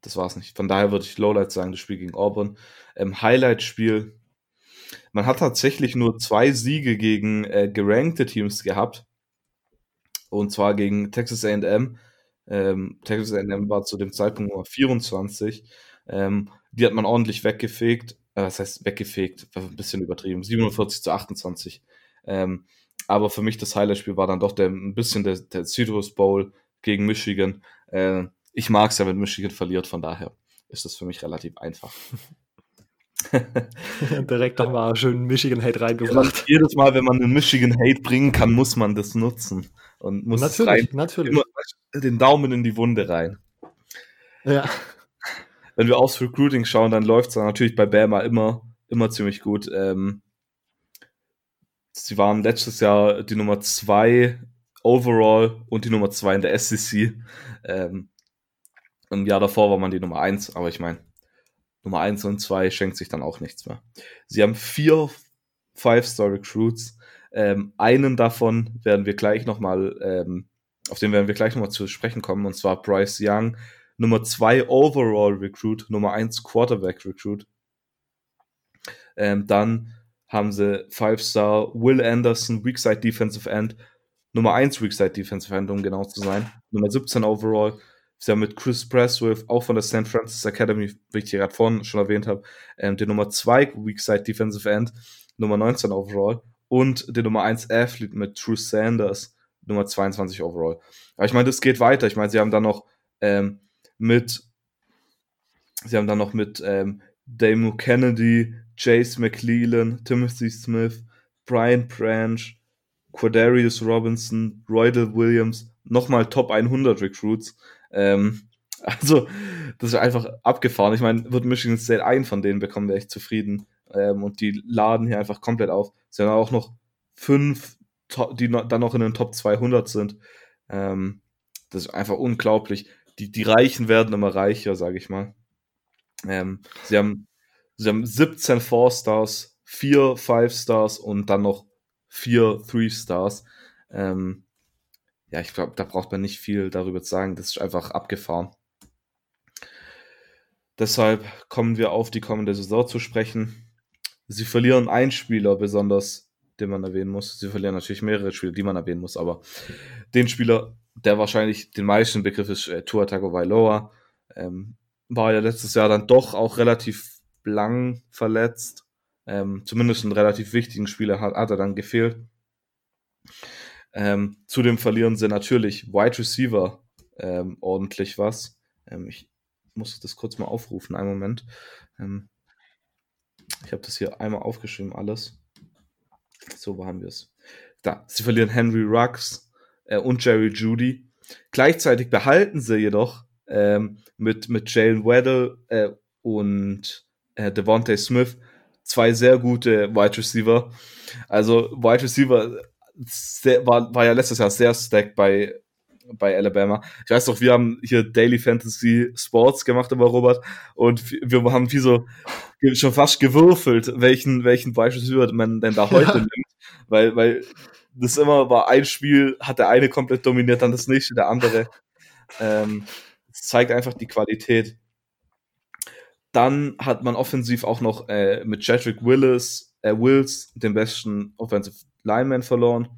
Speaker 2: das war es nicht. Von daher würde ich Lowlight sagen, das Spiel gegen Auburn. Ähm, Highlight-Spiel. Man hat tatsächlich nur zwei Siege gegen äh, gerankte Teams gehabt. Und zwar gegen Texas AM. Ähm, Texas AM war zu dem Zeitpunkt Nummer 24. Ähm, die hat man ordentlich weggefegt. Äh, das heißt, weggefegt, ein bisschen übertrieben. 47 zu 28. Ähm, aber für mich das Highlight-Spiel war dann doch der, ein bisschen der, der Citrus Bowl gegen Michigan. Äh, ich mag es ja, wenn Michigan verliert, von daher ist das für mich relativ einfach.
Speaker 1: Direkt nochmal schön Michigan Hate reingebracht. Ja,
Speaker 2: jedes Mal, wenn man einen Michigan Hate bringen kann, muss man das nutzen. Und muss
Speaker 1: natürlich, rein, natürlich. Immer
Speaker 2: den Daumen in die Wunde rein.
Speaker 1: Ja.
Speaker 2: Wenn wir aufs Recruiting schauen, dann läuft es natürlich bei Bama immer, immer ziemlich gut. Ähm, sie waren letztes Jahr die Nummer 2 overall und die Nummer 2 in der SEC. Ähm, Im Jahr davor war man die Nummer 1, aber ich meine, Nummer 1 und 2 schenkt sich dann auch nichts mehr. Sie haben vier Five-Star-Recruits. Ähm, einen davon werden wir gleich nochmal, ähm, auf den werden wir gleich nochmal zu sprechen kommen, und zwar Bryce Young, Nummer 2 Overall Recruit, Nummer 1 Quarterback Recruit. Ähm, dann haben sie 5-Star Will Anderson, Weakside Defensive End, Nummer 1 Weakside Defensive End, um genau zu sein. Nummer 17 Overall. Sie haben mit Chris Presswith, auch von der St. Francis Academy, wie ich hier gerade vorhin schon erwähnt habe, ähm, den Nummer 2 Weakside Defensive End, Nummer 19 Overall und den Nummer 1 Athlete mit True Sanders, Nummer 22 Overall. Aber ich meine, das geht weiter. Ich meine, sie haben dann noch ähm, mit, sie haben dann noch mit ähm, Damo Kennedy, Chase McClellan, Timothy Smith, Brian Branch, Quadarius Robinson, Roydell Williams, nochmal Top 100 Recruits. Ähm, also, das ist einfach abgefahren. Ich meine, wird Michigan State ein von denen bekommen, wäre ich zufrieden. Ähm, und die laden hier einfach komplett auf. Sie haben auch noch fünf, die dann noch in den Top 200 sind. Ähm, das ist einfach unglaublich. Die, die Reichen werden immer reicher, sage ich mal. Ähm, sie, haben, sie haben 17 Four Stars, 4 Five Stars und dann noch 4 Three Stars. Ähm, ja, ich glaube, da braucht man nicht viel darüber zu sagen. Das ist einfach abgefahren. Deshalb kommen wir auf die kommende Saison zu sprechen. Sie verlieren einen Spieler besonders, den man erwähnen muss. Sie verlieren natürlich mehrere Spieler, die man erwähnen muss, aber den Spieler, der wahrscheinlich den meisten Begriff ist, äh, Tua Tagovailoa, ähm, war ja letztes Jahr dann doch auch relativ lang verletzt. Ähm, zumindest einen relativ wichtigen Spieler hat, hat er dann gefehlt. Ähm, zudem verlieren sie natürlich Wide Receiver ähm, ordentlich was. Ähm, ich muss das kurz mal aufrufen, einen Moment. Ähm, ich habe das hier einmal aufgeschrieben, alles. So, wo haben wir es? Da, sie verlieren Henry Ruggs äh, und Jerry Judy. Gleichzeitig behalten sie jedoch ähm, mit, mit Jalen Weddle äh, und äh, Devontae Smith zwei sehr gute Wide Receiver. Also Wide Receiver sehr, war, war ja letztes Jahr sehr stacked bei, bei Alabama. Ich weiß doch, wir haben hier Daily Fantasy Sports gemacht über Robert und wir haben wie so schon fast gewürfelt, welchen, welchen Wide Receiver man denn da heute ja. nimmt. Weil, weil das immer war ein Spiel, hat der eine komplett dominiert, dann das nächste, der andere. Ähm, zeigt einfach die Qualität. Dann hat man offensiv auch noch äh, mit Jedrick Willis, äh, Wills, den besten Offensive Lineman, verloren.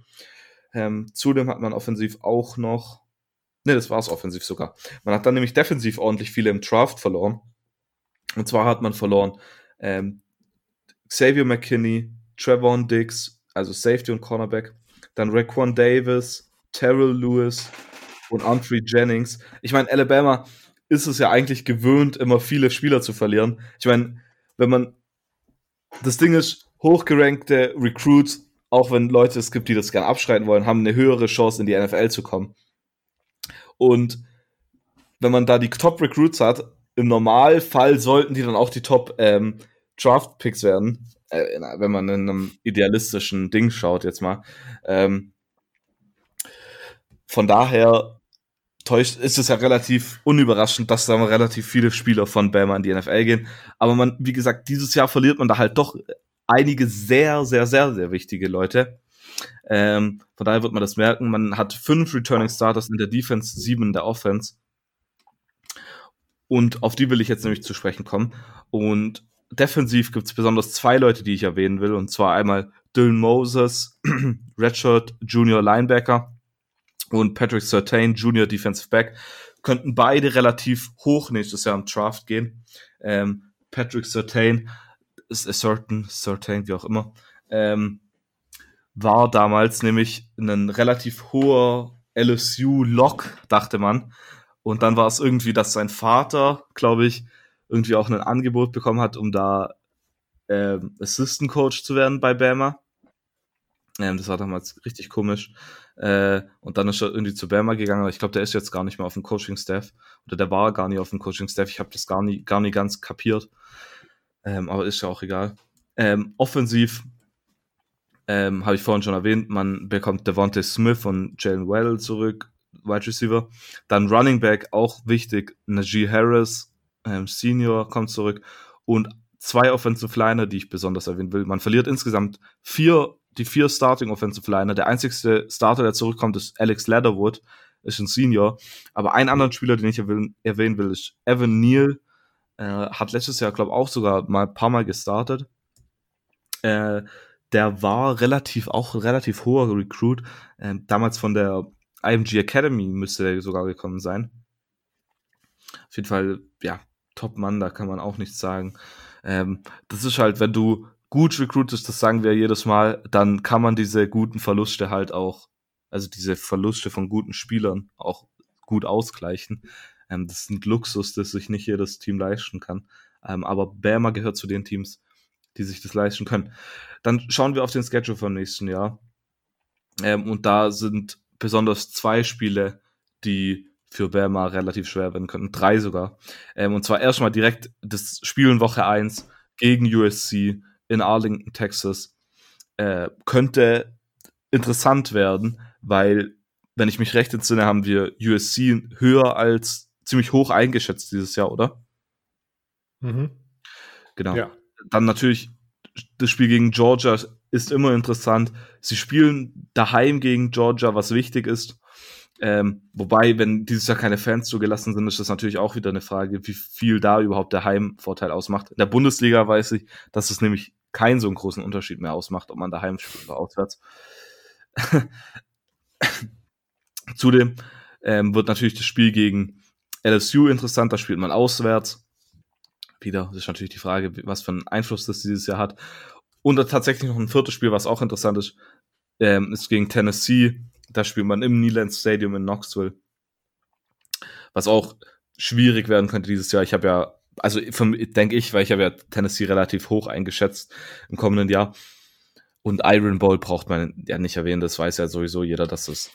Speaker 2: Ähm, zudem hat man offensiv auch noch, ne, das war es offensiv sogar. Man hat dann nämlich defensiv ordentlich viele im Draft verloren. Und zwar hat man verloren ähm, Xavier McKinney, Trevor Diggs, also Safety und Cornerback, dann Raquan Davis, Terrell Lewis und Andre Jennings. Ich meine, Alabama ist es ja eigentlich gewöhnt, immer viele Spieler zu verlieren. Ich meine, wenn man das Ding ist, hochgerankte Recruits, auch wenn Leute es gibt, die das gerne abschreiten wollen, haben eine höhere Chance, in die NFL zu kommen. Und wenn man da die Top-Recruits hat, im Normalfall sollten die dann auch die Top-Draft-Picks ähm, werden, äh, wenn man in einem idealistischen Ding schaut jetzt mal. Ähm, von daher täuscht, ist es ja relativ unüberraschend, dass da relativ viele Spieler von Bama in die NFL gehen. Aber man, wie gesagt, dieses Jahr verliert man da halt doch einige sehr, sehr, sehr, sehr wichtige Leute. Ähm, von daher wird man das merken. Man hat fünf Returning Starters in der Defense, sieben in der Offense. Und auf die will ich jetzt nämlich zu sprechen kommen. Und defensiv gibt es besonders zwei Leute, die ich erwähnen will. Und zwar einmal Dylan Moses, Redshirt Junior Linebacker und Patrick Sertain, Junior Defensive Back. Könnten beide relativ hoch nächstes Jahr im Draft gehen. Ähm, Patrick Sertain, Certain, Certain, wie auch immer, ähm, war damals nämlich ein relativ hoher LSU-Lock, dachte man. Und dann war es irgendwie, dass sein Vater, glaube ich, irgendwie auch ein Angebot bekommen hat, um da ähm, Assistant Coach zu werden bei Bama. Ähm, das war damals richtig komisch. Äh, und dann ist er irgendwie zu Bama gegangen, aber ich glaube, der ist jetzt gar nicht mehr auf dem Coaching-Staff. Oder der war gar nicht auf dem Coaching-Staff. Ich habe das gar nicht, gar nicht ganz kapiert. Ähm, aber ist ja auch egal. Ähm, offensiv ähm, habe ich vorhin schon erwähnt, man bekommt Devontae Smith und Jalen Well zurück. Wide Receiver. Dann Running Back, auch wichtig. Najee Harris, ähm, Senior, kommt zurück. Und zwei Offensive Liner, die ich besonders erwähnen will. Man verliert insgesamt vier, die vier Starting Offensive Liner. Der einzigste Starter, der zurückkommt, ist Alex Leatherwood, ist ein Senior. Aber einen anderen Spieler, den ich erwähnen will, ist Evan Neal. Äh, hat letztes Jahr, glaube ich, auch sogar mal ein paar Mal gestartet. Äh, der war relativ, auch relativ hoher Recruit. Äh, damals von der IMG Academy müsste der sogar gekommen sein. Auf jeden Fall, ja, Top-Mann, da kann man auch nichts sagen. Ähm, das ist halt, wenn du gut recruitest, das sagen wir jedes Mal, dann kann man diese guten Verluste halt auch, also diese Verluste von guten Spielern auch gut ausgleichen. Ähm, das sind Luxus, das sich nicht jedes Team leisten kann. Ähm, aber Bama gehört zu den Teams, die sich das leisten können. Dann schauen wir auf den Schedule vom nächsten Jahr. Ähm, und da sind besonders zwei Spiele, die für Bama relativ schwer werden könnten. Drei sogar. Ähm, und zwar erstmal direkt das Spiel in Woche 1 gegen USC in Arlington, Texas. Äh, könnte interessant werden, weil, wenn ich mich recht entsinne, haben wir USC höher als ziemlich hoch eingeschätzt dieses Jahr, oder? Mhm. Genau. Ja. Dann natürlich das Spiel gegen Georgia ist immer interessant. Sie spielen daheim gegen Georgia, was wichtig ist. Ähm, wobei, wenn dieses Jahr keine Fans zugelassen sind, ist das natürlich auch wieder eine Frage, wie viel da überhaupt der Heimvorteil ausmacht. In der Bundesliga weiß ich, dass es nämlich keinen so einen großen Unterschied mehr ausmacht, ob man daheim spielt oder auswärts. Zudem ähm, wird natürlich das Spiel gegen LSU interessant, da spielt man auswärts. Wieder ist natürlich die Frage, was für einen Einfluss das dieses Jahr hat. Und tatsächlich noch ein viertes Spiel, was auch interessant ist, ähm, ist gegen Tennessee. Da spielt man im Neyland Stadium in Knoxville. Was auch schwierig werden könnte dieses Jahr. Ich habe ja, also denke ich, weil ich habe ja Tennessee relativ hoch eingeschätzt im kommenden Jahr. Und Iron Bowl braucht man ja nicht erwähnen, das weiß ja sowieso jeder, dass es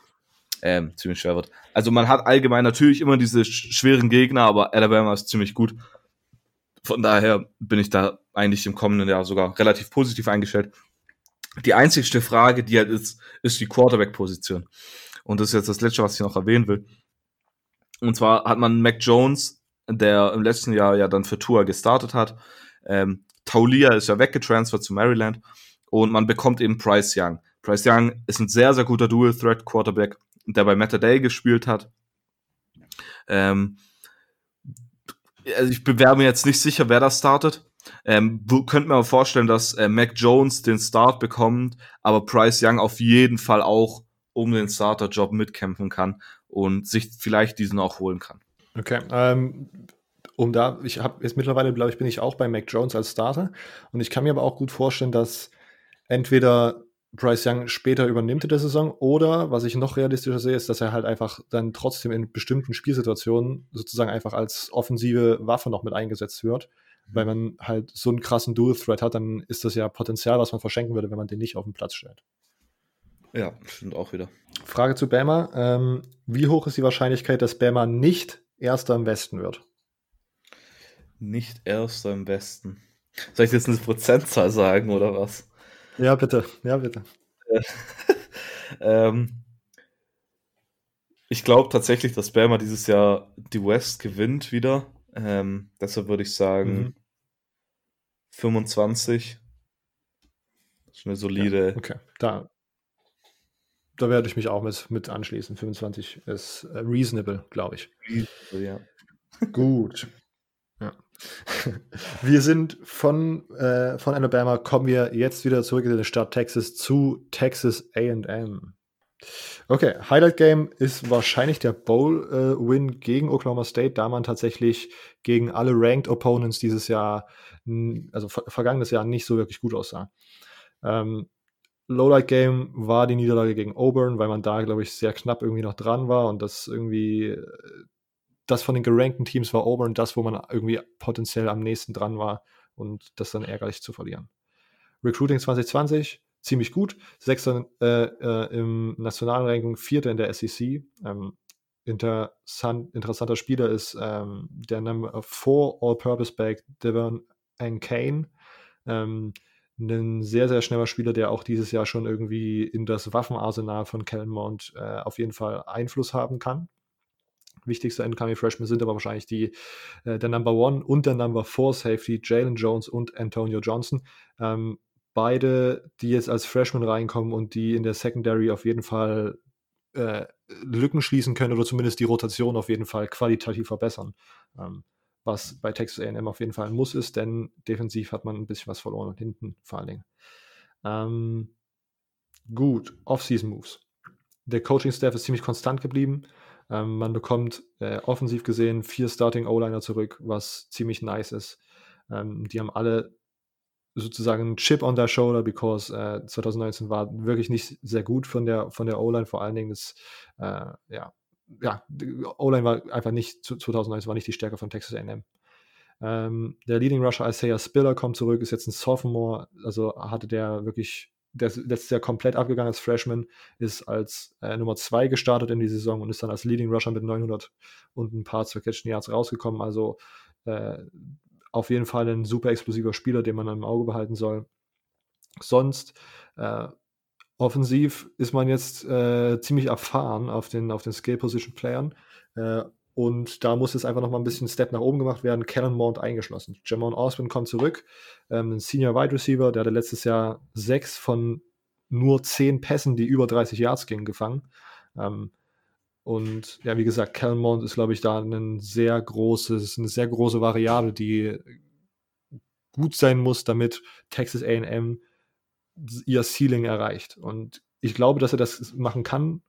Speaker 2: ähm, ziemlich schwer wird. Also man hat allgemein natürlich immer diese schweren Gegner, aber Alabama ist ziemlich gut. Von daher bin ich da eigentlich im kommenden Jahr sogar relativ positiv eingestellt. Die einzigste Frage, die halt ist, ist die Quarterback-Position. Und das ist jetzt das Letzte, was ich noch erwähnen will. Und zwar hat man Mac Jones, der im letzten Jahr ja dann für Tour gestartet hat. Ähm, Taulia ist ja weggetransfert zu Maryland. Und man bekommt eben Bryce Young. Bryce Young ist ein sehr, sehr guter Dual-Threat-Quarterback, der bei Matt Day gespielt hat. Ähm, also ich bewerbe mir jetzt nicht sicher, wer das startet. Ähm, könnte mir aber vorstellen, dass äh, Mac Jones den Start bekommt, aber Bryce Young auf jeden Fall auch um den Starter-Job mitkämpfen kann und sich vielleicht diesen auch holen kann.
Speaker 1: Okay, ähm, um da, ich habe jetzt mittlerweile, glaube ich, bin ich auch bei Mac Jones als Starter und ich kann mir aber auch gut vorstellen, dass entweder Bryce Young später übernimmt in der Saison oder, was ich noch realistischer sehe, ist, dass er halt einfach dann trotzdem in bestimmten Spielsituationen sozusagen einfach als offensive Waffe noch mit eingesetzt wird. Weil man halt so einen krassen Dual-Threat hat, dann ist das ja Potenzial, was man verschenken würde, wenn man den nicht auf den Platz stellt.
Speaker 2: Ja, stimmt auch wieder.
Speaker 1: Frage zu Bama. Ähm, wie hoch ist die Wahrscheinlichkeit, dass Bama nicht Erster im Westen wird?
Speaker 2: Nicht Erster im Westen. Soll ich jetzt eine Prozentzahl sagen oder was?
Speaker 1: Ja, bitte. Ja, bitte.
Speaker 2: ähm, ich glaube tatsächlich, dass Bama dieses Jahr die West gewinnt wieder. Ähm, deshalb würde ich sagen mhm. 25. Das ist eine solide.
Speaker 1: Ja, okay, da. da werde ich mich auch mit, mit anschließen. 25 ist äh, reasonable, glaube ich.
Speaker 2: Reasonable, ja.
Speaker 1: Gut. Ja. Wir sind von, äh, von Alabama, kommen wir jetzt wieder zurück in den Stadt Texas zu Texas AM. Okay, Highlight Game ist wahrscheinlich der Bowl-Win äh, gegen Oklahoma State, da man tatsächlich gegen alle Ranked Opponents dieses Jahr, also ver vergangenes Jahr, nicht so wirklich gut aussah. Ähm, Lowlight Game war die Niederlage gegen Auburn, weil man da, glaube ich, sehr knapp irgendwie noch dran war und das irgendwie, äh, das von den gerankten Teams war Auburn das, wo man irgendwie potenziell am nächsten dran war und das dann ärgerlich zu verlieren. Recruiting 2020, ziemlich gut. Sechster äh, äh, im nationalen Ranking, Vierter in der SEC. Ähm, interessant, interessanter Spieler ist ähm, der Number 4 All-Purpose Back Devon Kane. Ähm, ein sehr, sehr schneller Spieler, der auch dieses Jahr schon irgendwie in das Waffenarsenal von Kellenmont äh, auf jeden Fall Einfluss haben kann. Wichtigster Incoming Freshman sind aber wahrscheinlich die, äh, der Number One und der Number Four Safety, Jalen Jones und Antonio Johnson. Ähm, beide, die jetzt als Freshman reinkommen und die in der Secondary auf jeden Fall äh, Lücken schließen können oder zumindest die Rotation auf jeden Fall qualitativ verbessern. Ähm, was bei Texas AM auf jeden Fall ein Muss ist, denn defensiv hat man ein bisschen was verloren und hinten vor allen Dingen. Ähm, gut, Off-Season-Moves. Der Coaching-Staff ist ziemlich konstant geblieben. Ähm, man bekommt äh, offensiv gesehen vier Starting O-Liner zurück, was ziemlich nice ist. Ähm, die haben alle sozusagen ein Chip on their shoulder, because äh, 2019 war wirklich nicht sehr gut von der von der O-Line, vor allen Dingen das äh, ja ja, O-Line war einfach nicht, 2019 war nicht die Stärke von Texas A&M. Ähm, der Leading Rusher Isaiah Spiller kommt zurück, ist jetzt ein Sophomore, also hatte der wirklich, der ist letztes Jahr komplett abgegangen als Freshman, ist als äh, Nummer 2 gestartet in die Saison und ist dann als Leading Rusher mit 900 und ein paar Catch Yards rausgekommen, also äh, auf jeden Fall ein super explosiver Spieler, den man im Auge behalten soll. Sonst äh, Offensiv ist man jetzt äh, ziemlich erfahren auf den, auf den Skill-Position-Playern. Äh, und da muss jetzt einfach noch mal ein bisschen Step nach oben gemacht werden. Kellen Mount eingeschlossen. Jamon Osman kommt zurück. Ähm, ein Senior Wide Receiver, der hatte letztes Jahr sechs von nur zehn Pässen, die über 30 Yards gingen, gefangen. Ähm, und ja, wie gesagt, Kellen Mount ist, glaube ich, da ein sehr großes, eine sehr große Variable, die gut sein muss, damit Texas AM ihr Ceiling erreicht. Und ich glaube, dass er das machen kann,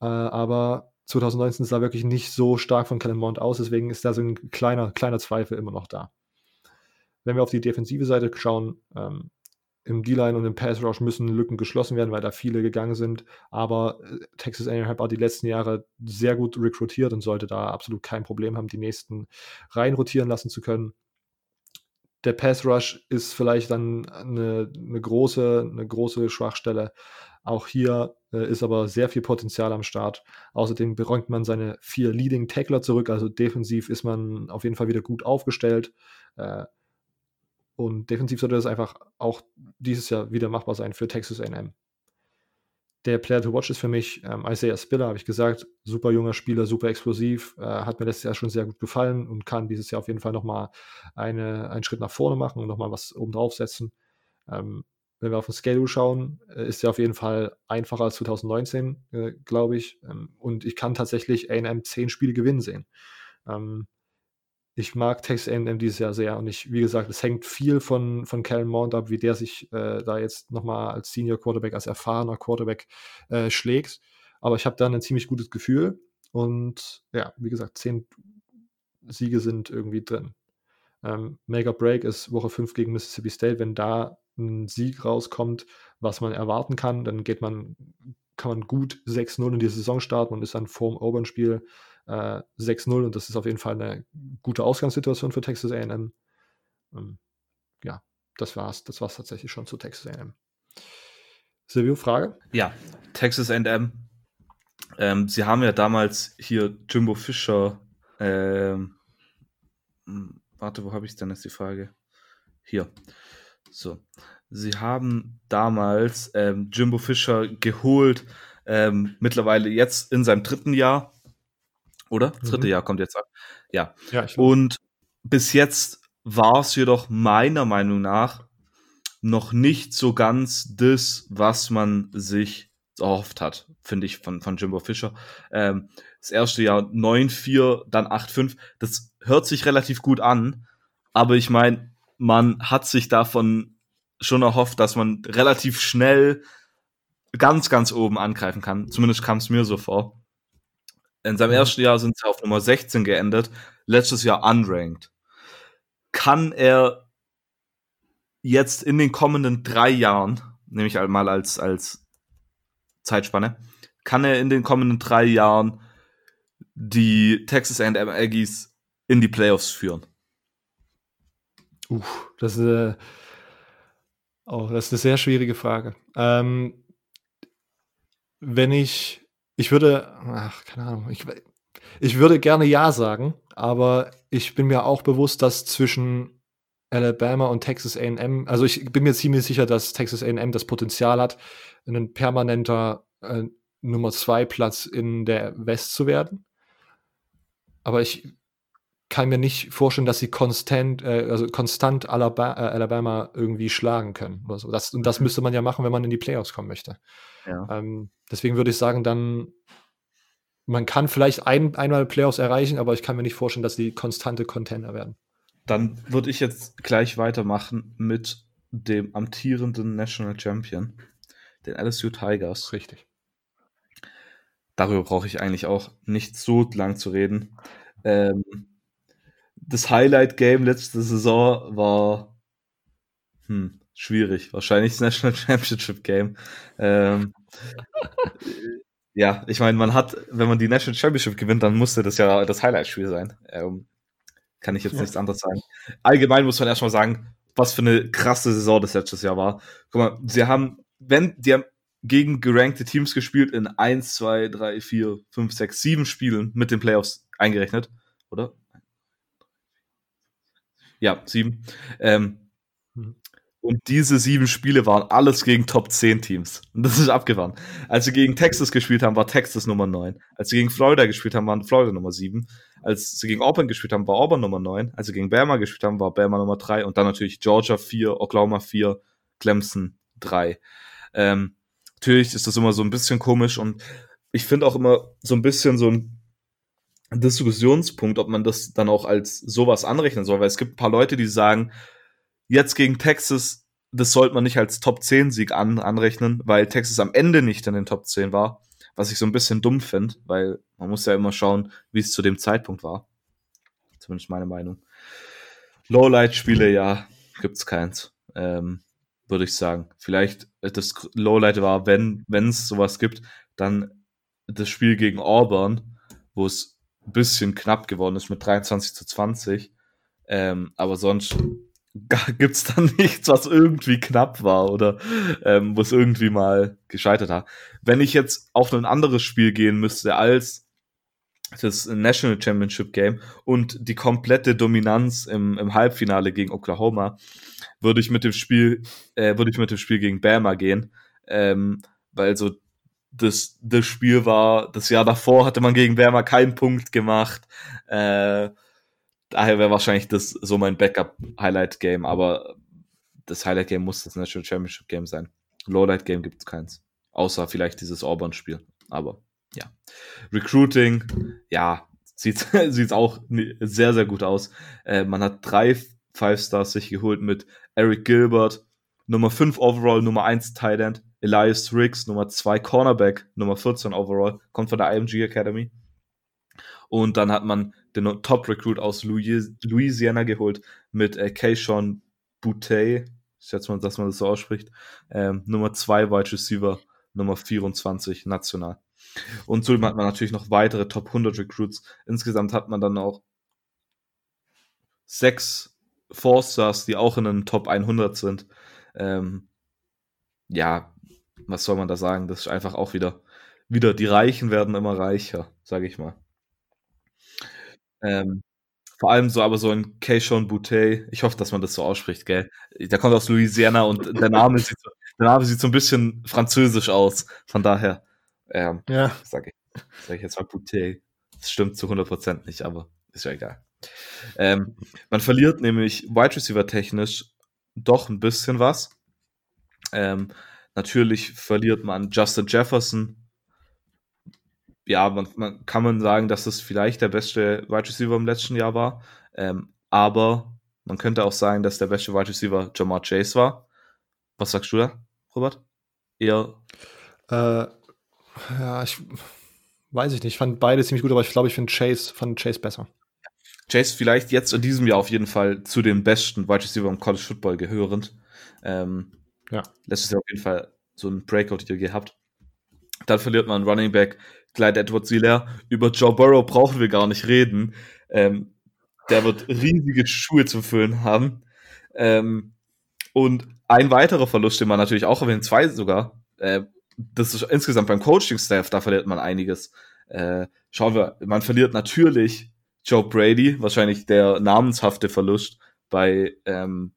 Speaker 1: äh, aber 2019 sah wirklich nicht so stark von Kellen Mond aus, deswegen ist da so ein kleiner, kleiner Zweifel immer noch da. Wenn wir auf die defensive Seite schauen, ähm, im D-Line und im Pass Rush müssen Lücken geschlossen werden, weil da viele gegangen sind. Aber äh, Texas A&M hat die letzten Jahre sehr gut rekrutiert und sollte da absolut kein Problem haben, die nächsten rein rotieren lassen zu können der Pass Rush ist vielleicht dann eine, eine, große, eine große Schwachstelle. Auch hier äh, ist aber sehr viel Potenzial am Start. Außerdem beräumt man seine vier Leading Tackler zurück, also defensiv ist man auf jeden Fall wieder gut aufgestellt. Äh, und defensiv sollte das einfach auch dieses Jahr wieder machbar sein für Texas AM der Player to watch ist für mich ähm, Isaiah Spiller, habe ich gesagt. Super junger Spieler, super explosiv. Äh, hat mir letztes Jahr schon sehr gut gefallen und kann dieses Jahr auf jeden Fall nochmal eine, einen Schritt nach vorne machen und nochmal was oben drauf setzen. Ähm, wenn wir auf den Schedule schauen, äh, ist er auf jeden Fall einfacher als 2019, äh, glaube ich. Ähm, und ich kann tatsächlich AM 10 Spiele gewinnen sehen. Ich mag Texas A&M dieses Jahr sehr und ich, wie gesagt, es hängt viel von, von Kellen Mond ab, wie der sich äh, da jetzt nochmal als Senior Quarterback, als erfahrener Quarterback äh, schlägt. Aber ich habe da ein ziemlich gutes Gefühl und ja, wie gesagt, zehn Siege sind irgendwie drin. Ähm, Make or Break ist Woche 5 gegen Mississippi State. Wenn da ein Sieg rauskommt, was man erwarten kann, dann geht man, kann man gut 6-0 in die Saison starten und ist dann vorm Auburn-Spiel äh, 6-0 und das ist auf jeden Fall eine gute Ausgangssituation für Texas AM. Ähm, ja, das war's. Das war's tatsächlich schon zu Texas AM. Silvio, Frage?
Speaker 2: Ja, Texas AM. Ähm, sie haben ja damals hier Jimbo Fischer. Ähm, hm, warte, wo habe ich denn jetzt die Frage? Hier. So. Sie haben damals ähm, Jimbo Fischer geholt, ähm, mittlerweile jetzt in seinem dritten Jahr oder? Das dritte mhm. Jahr kommt jetzt ab. Ja. ja und bis jetzt war es jedoch meiner Meinung nach noch nicht so ganz das, was man sich erhofft hat, finde ich, von, von Jimbo Fischer. Ähm, das erste Jahr 9-4, dann 8-5. Das hört sich relativ gut an, aber ich meine, man hat sich davon schon erhofft, dass man relativ schnell ganz, ganz oben angreifen kann. Zumindest kam es mir so vor. In seinem mhm. ersten Jahr sind sie auf Nummer 16 geendet, letztes Jahr unranked. Kann er jetzt in den kommenden drei Jahren, nehme ich halt mal als, als Zeitspanne, kann er in den kommenden drei Jahren die Texas A&M Aggies in die Playoffs führen?
Speaker 1: Uh, das ist, äh, oh, das ist eine sehr schwierige Frage. Ähm, wenn ich, ich würde, ach, keine Ahnung, ich, ich würde gerne Ja sagen, aber ich bin mir auch bewusst, dass zwischen Alabama und Texas A&M, also ich bin mir ziemlich sicher, dass Texas A&M das Potenzial hat, ein permanenter äh, Nummer 2 Platz in der West zu werden. Aber ich kann mir nicht vorstellen, dass sie konstant, äh, also konstant Alabama, äh, Alabama, irgendwie schlagen können. Oder so. das, und das mhm. müsste man ja machen, wenn man in die Playoffs kommen möchte. Ja. Ähm, deswegen würde ich sagen, dann, man kann vielleicht ein, einmal Playoffs erreichen, aber ich kann mir nicht vorstellen, dass sie konstante Contender werden.
Speaker 2: Dann würde ich jetzt gleich weitermachen mit dem amtierenden National Champion, den LSU Tigers.
Speaker 1: Richtig.
Speaker 2: Darüber brauche ich eigentlich auch nicht so lang zu reden. Ähm, das Highlight-Game letzte Saison war hm, schwierig. Wahrscheinlich das National Championship Game. Ähm, ja, ich meine, man hat, wenn man die National Championship gewinnt, dann musste das ja das Highlight-Spiel sein. Ähm, kann ich jetzt ja. nichts anderes sagen. Allgemein muss man erstmal sagen, was für eine krasse Saison das letztes Jahr war. Guck mal, sie haben, wenn, die haben gegen gerankte Teams gespielt in 1, 2, 3, 4, 5, 6, 7 Spielen mit den Playoffs eingerechnet, oder? Ja, sieben. Ähm, mhm. Und diese sieben Spiele waren alles gegen Top 10 Teams. Und das ist abgefahren. Als sie gegen Texas gespielt haben, war Texas Nummer 9. Als sie gegen Florida gespielt haben, waren Florida Nummer 7. Als sie gegen Auburn gespielt haben, war Auburn Nummer 9. Als sie gegen Bama gespielt haben, war Bama Nummer 3. Und dann natürlich Georgia 4, Oklahoma 4, Clemson 3. Ähm, natürlich ist das immer so ein bisschen komisch und ich finde auch immer so ein bisschen so ein Diskussionspunkt, ob man das dann auch als sowas anrechnen soll, weil es gibt ein paar Leute, die sagen, jetzt gegen Texas, das sollte man nicht als Top 10 Sieg an, anrechnen, weil Texas am Ende nicht in den Top 10 war, was ich so ein bisschen dumm finde, weil man muss ja immer schauen, wie es zu dem Zeitpunkt war. Zumindest meine Meinung. Lowlight-Spiele, ja, gibt's keins. Ähm, würde ich sagen. Vielleicht das Lowlight war, wenn es sowas gibt, dann das Spiel gegen Auburn, wo es bisschen knapp geworden ist mit 23 zu 20. Ähm, aber sonst gibt es dann nichts, was irgendwie knapp war oder ähm, wo es irgendwie mal gescheitert hat. Wenn ich jetzt auf ein anderes Spiel gehen müsste als das National Championship Game und die komplette Dominanz im, im Halbfinale gegen Oklahoma, würde ich mit dem Spiel, äh, würde ich mit dem Spiel gegen Bama gehen, ähm, weil so das, das Spiel war, das Jahr davor hatte man gegen Wermer keinen Punkt gemacht. Äh, daher wäre wahrscheinlich das so mein Backup-Highlight-Game, aber das Highlight-Game muss das National Championship-Game sein. Lowlight-Game gibt es keins. Außer vielleicht dieses Auburn-Spiel. Aber ja. Recruiting, ja, sieht sieht auch sehr, sehr gut aus. Äh, man hat drei Five Stars sich geholt mit Eric Gilbert, Nummer 5 Overall, Nummer 1 Thailand, Elias Riggs, Nummer 2 Cornerback, Nummer 14 Overall, kommt von der IMG Academy. Und dann hat man den Top-Recruit aus Louisiana geholt mit äh, Keishon Boutte, ich schätze mal, dass man das so ausspricht, ähm, Nummer 2 Wide Receiver, Nummer 24 national. Und zudem hat man natürlich noch weitere Top 100 Recruits. Insgesamt hat man dann auch sechs Four-Stars, die auch in den Top 100 sind. Ähm, ja, was soll man da sagen? Das ist einfach auch wieder, wieder die Reichen werden immer reicher, sage ich mal. Ähm, vor allem so, aber so ein Keishon Boutte, ich hoffe, dass man das so ausspricht, gell? Der kommt aus Louisiana und der Name sieht so, der Name sieht so ein bisschen französisch aus. Von daher, ähm, ja. sage ich, sag ich jetzt mal Boutte. Das stimmt zu 100% nicht, aber ist ja egal. Ähm, man verliert nämlich Wide Receiver technisch doch ein bisschen was. Ähm, Natürlich verliert man Justin Jefferson. Ja, man, man kann man sagen, dass das vielleicht der beste Wide Receiver im letzten Jahr war. Ähm, aber man könnte auch sagen, dass der beste Wide Receiver Jamar Chase war. Was sagst du da, Robert? Eher.
Speaker 1: Äh, ja, ich weiß ich nicht. Ich fand beide ziemlich gut, aber ich glaube, ich finde Chase, fand Chase besser.
Speaker 2: Chase vielleicht jetzt in diesem Jahr auf jeden Fall zu den besten Wide Receiver im College Football gehörend. Ähm, ja. Letztes Jahr auf jeden Fall so ein Breakout-Deal gehabt. Dann verliert man Running Back Clyde Edwards Hilaire. Über Joe Burrow brauchen wir gar nicht reden. Ähm, der wird riesige Schuhe zu füllen haben. Ähm, und ein weiterer Verlust, den man natürlich auch erwähnt, zwei sogar, äh, das ist insgesamt beim Coaching-Staff, da verliert man einiges. Äh, schauen wir, man verliert natürlich Joe Brady, wahrscheinlich der namenshafte Verlust bei ähm,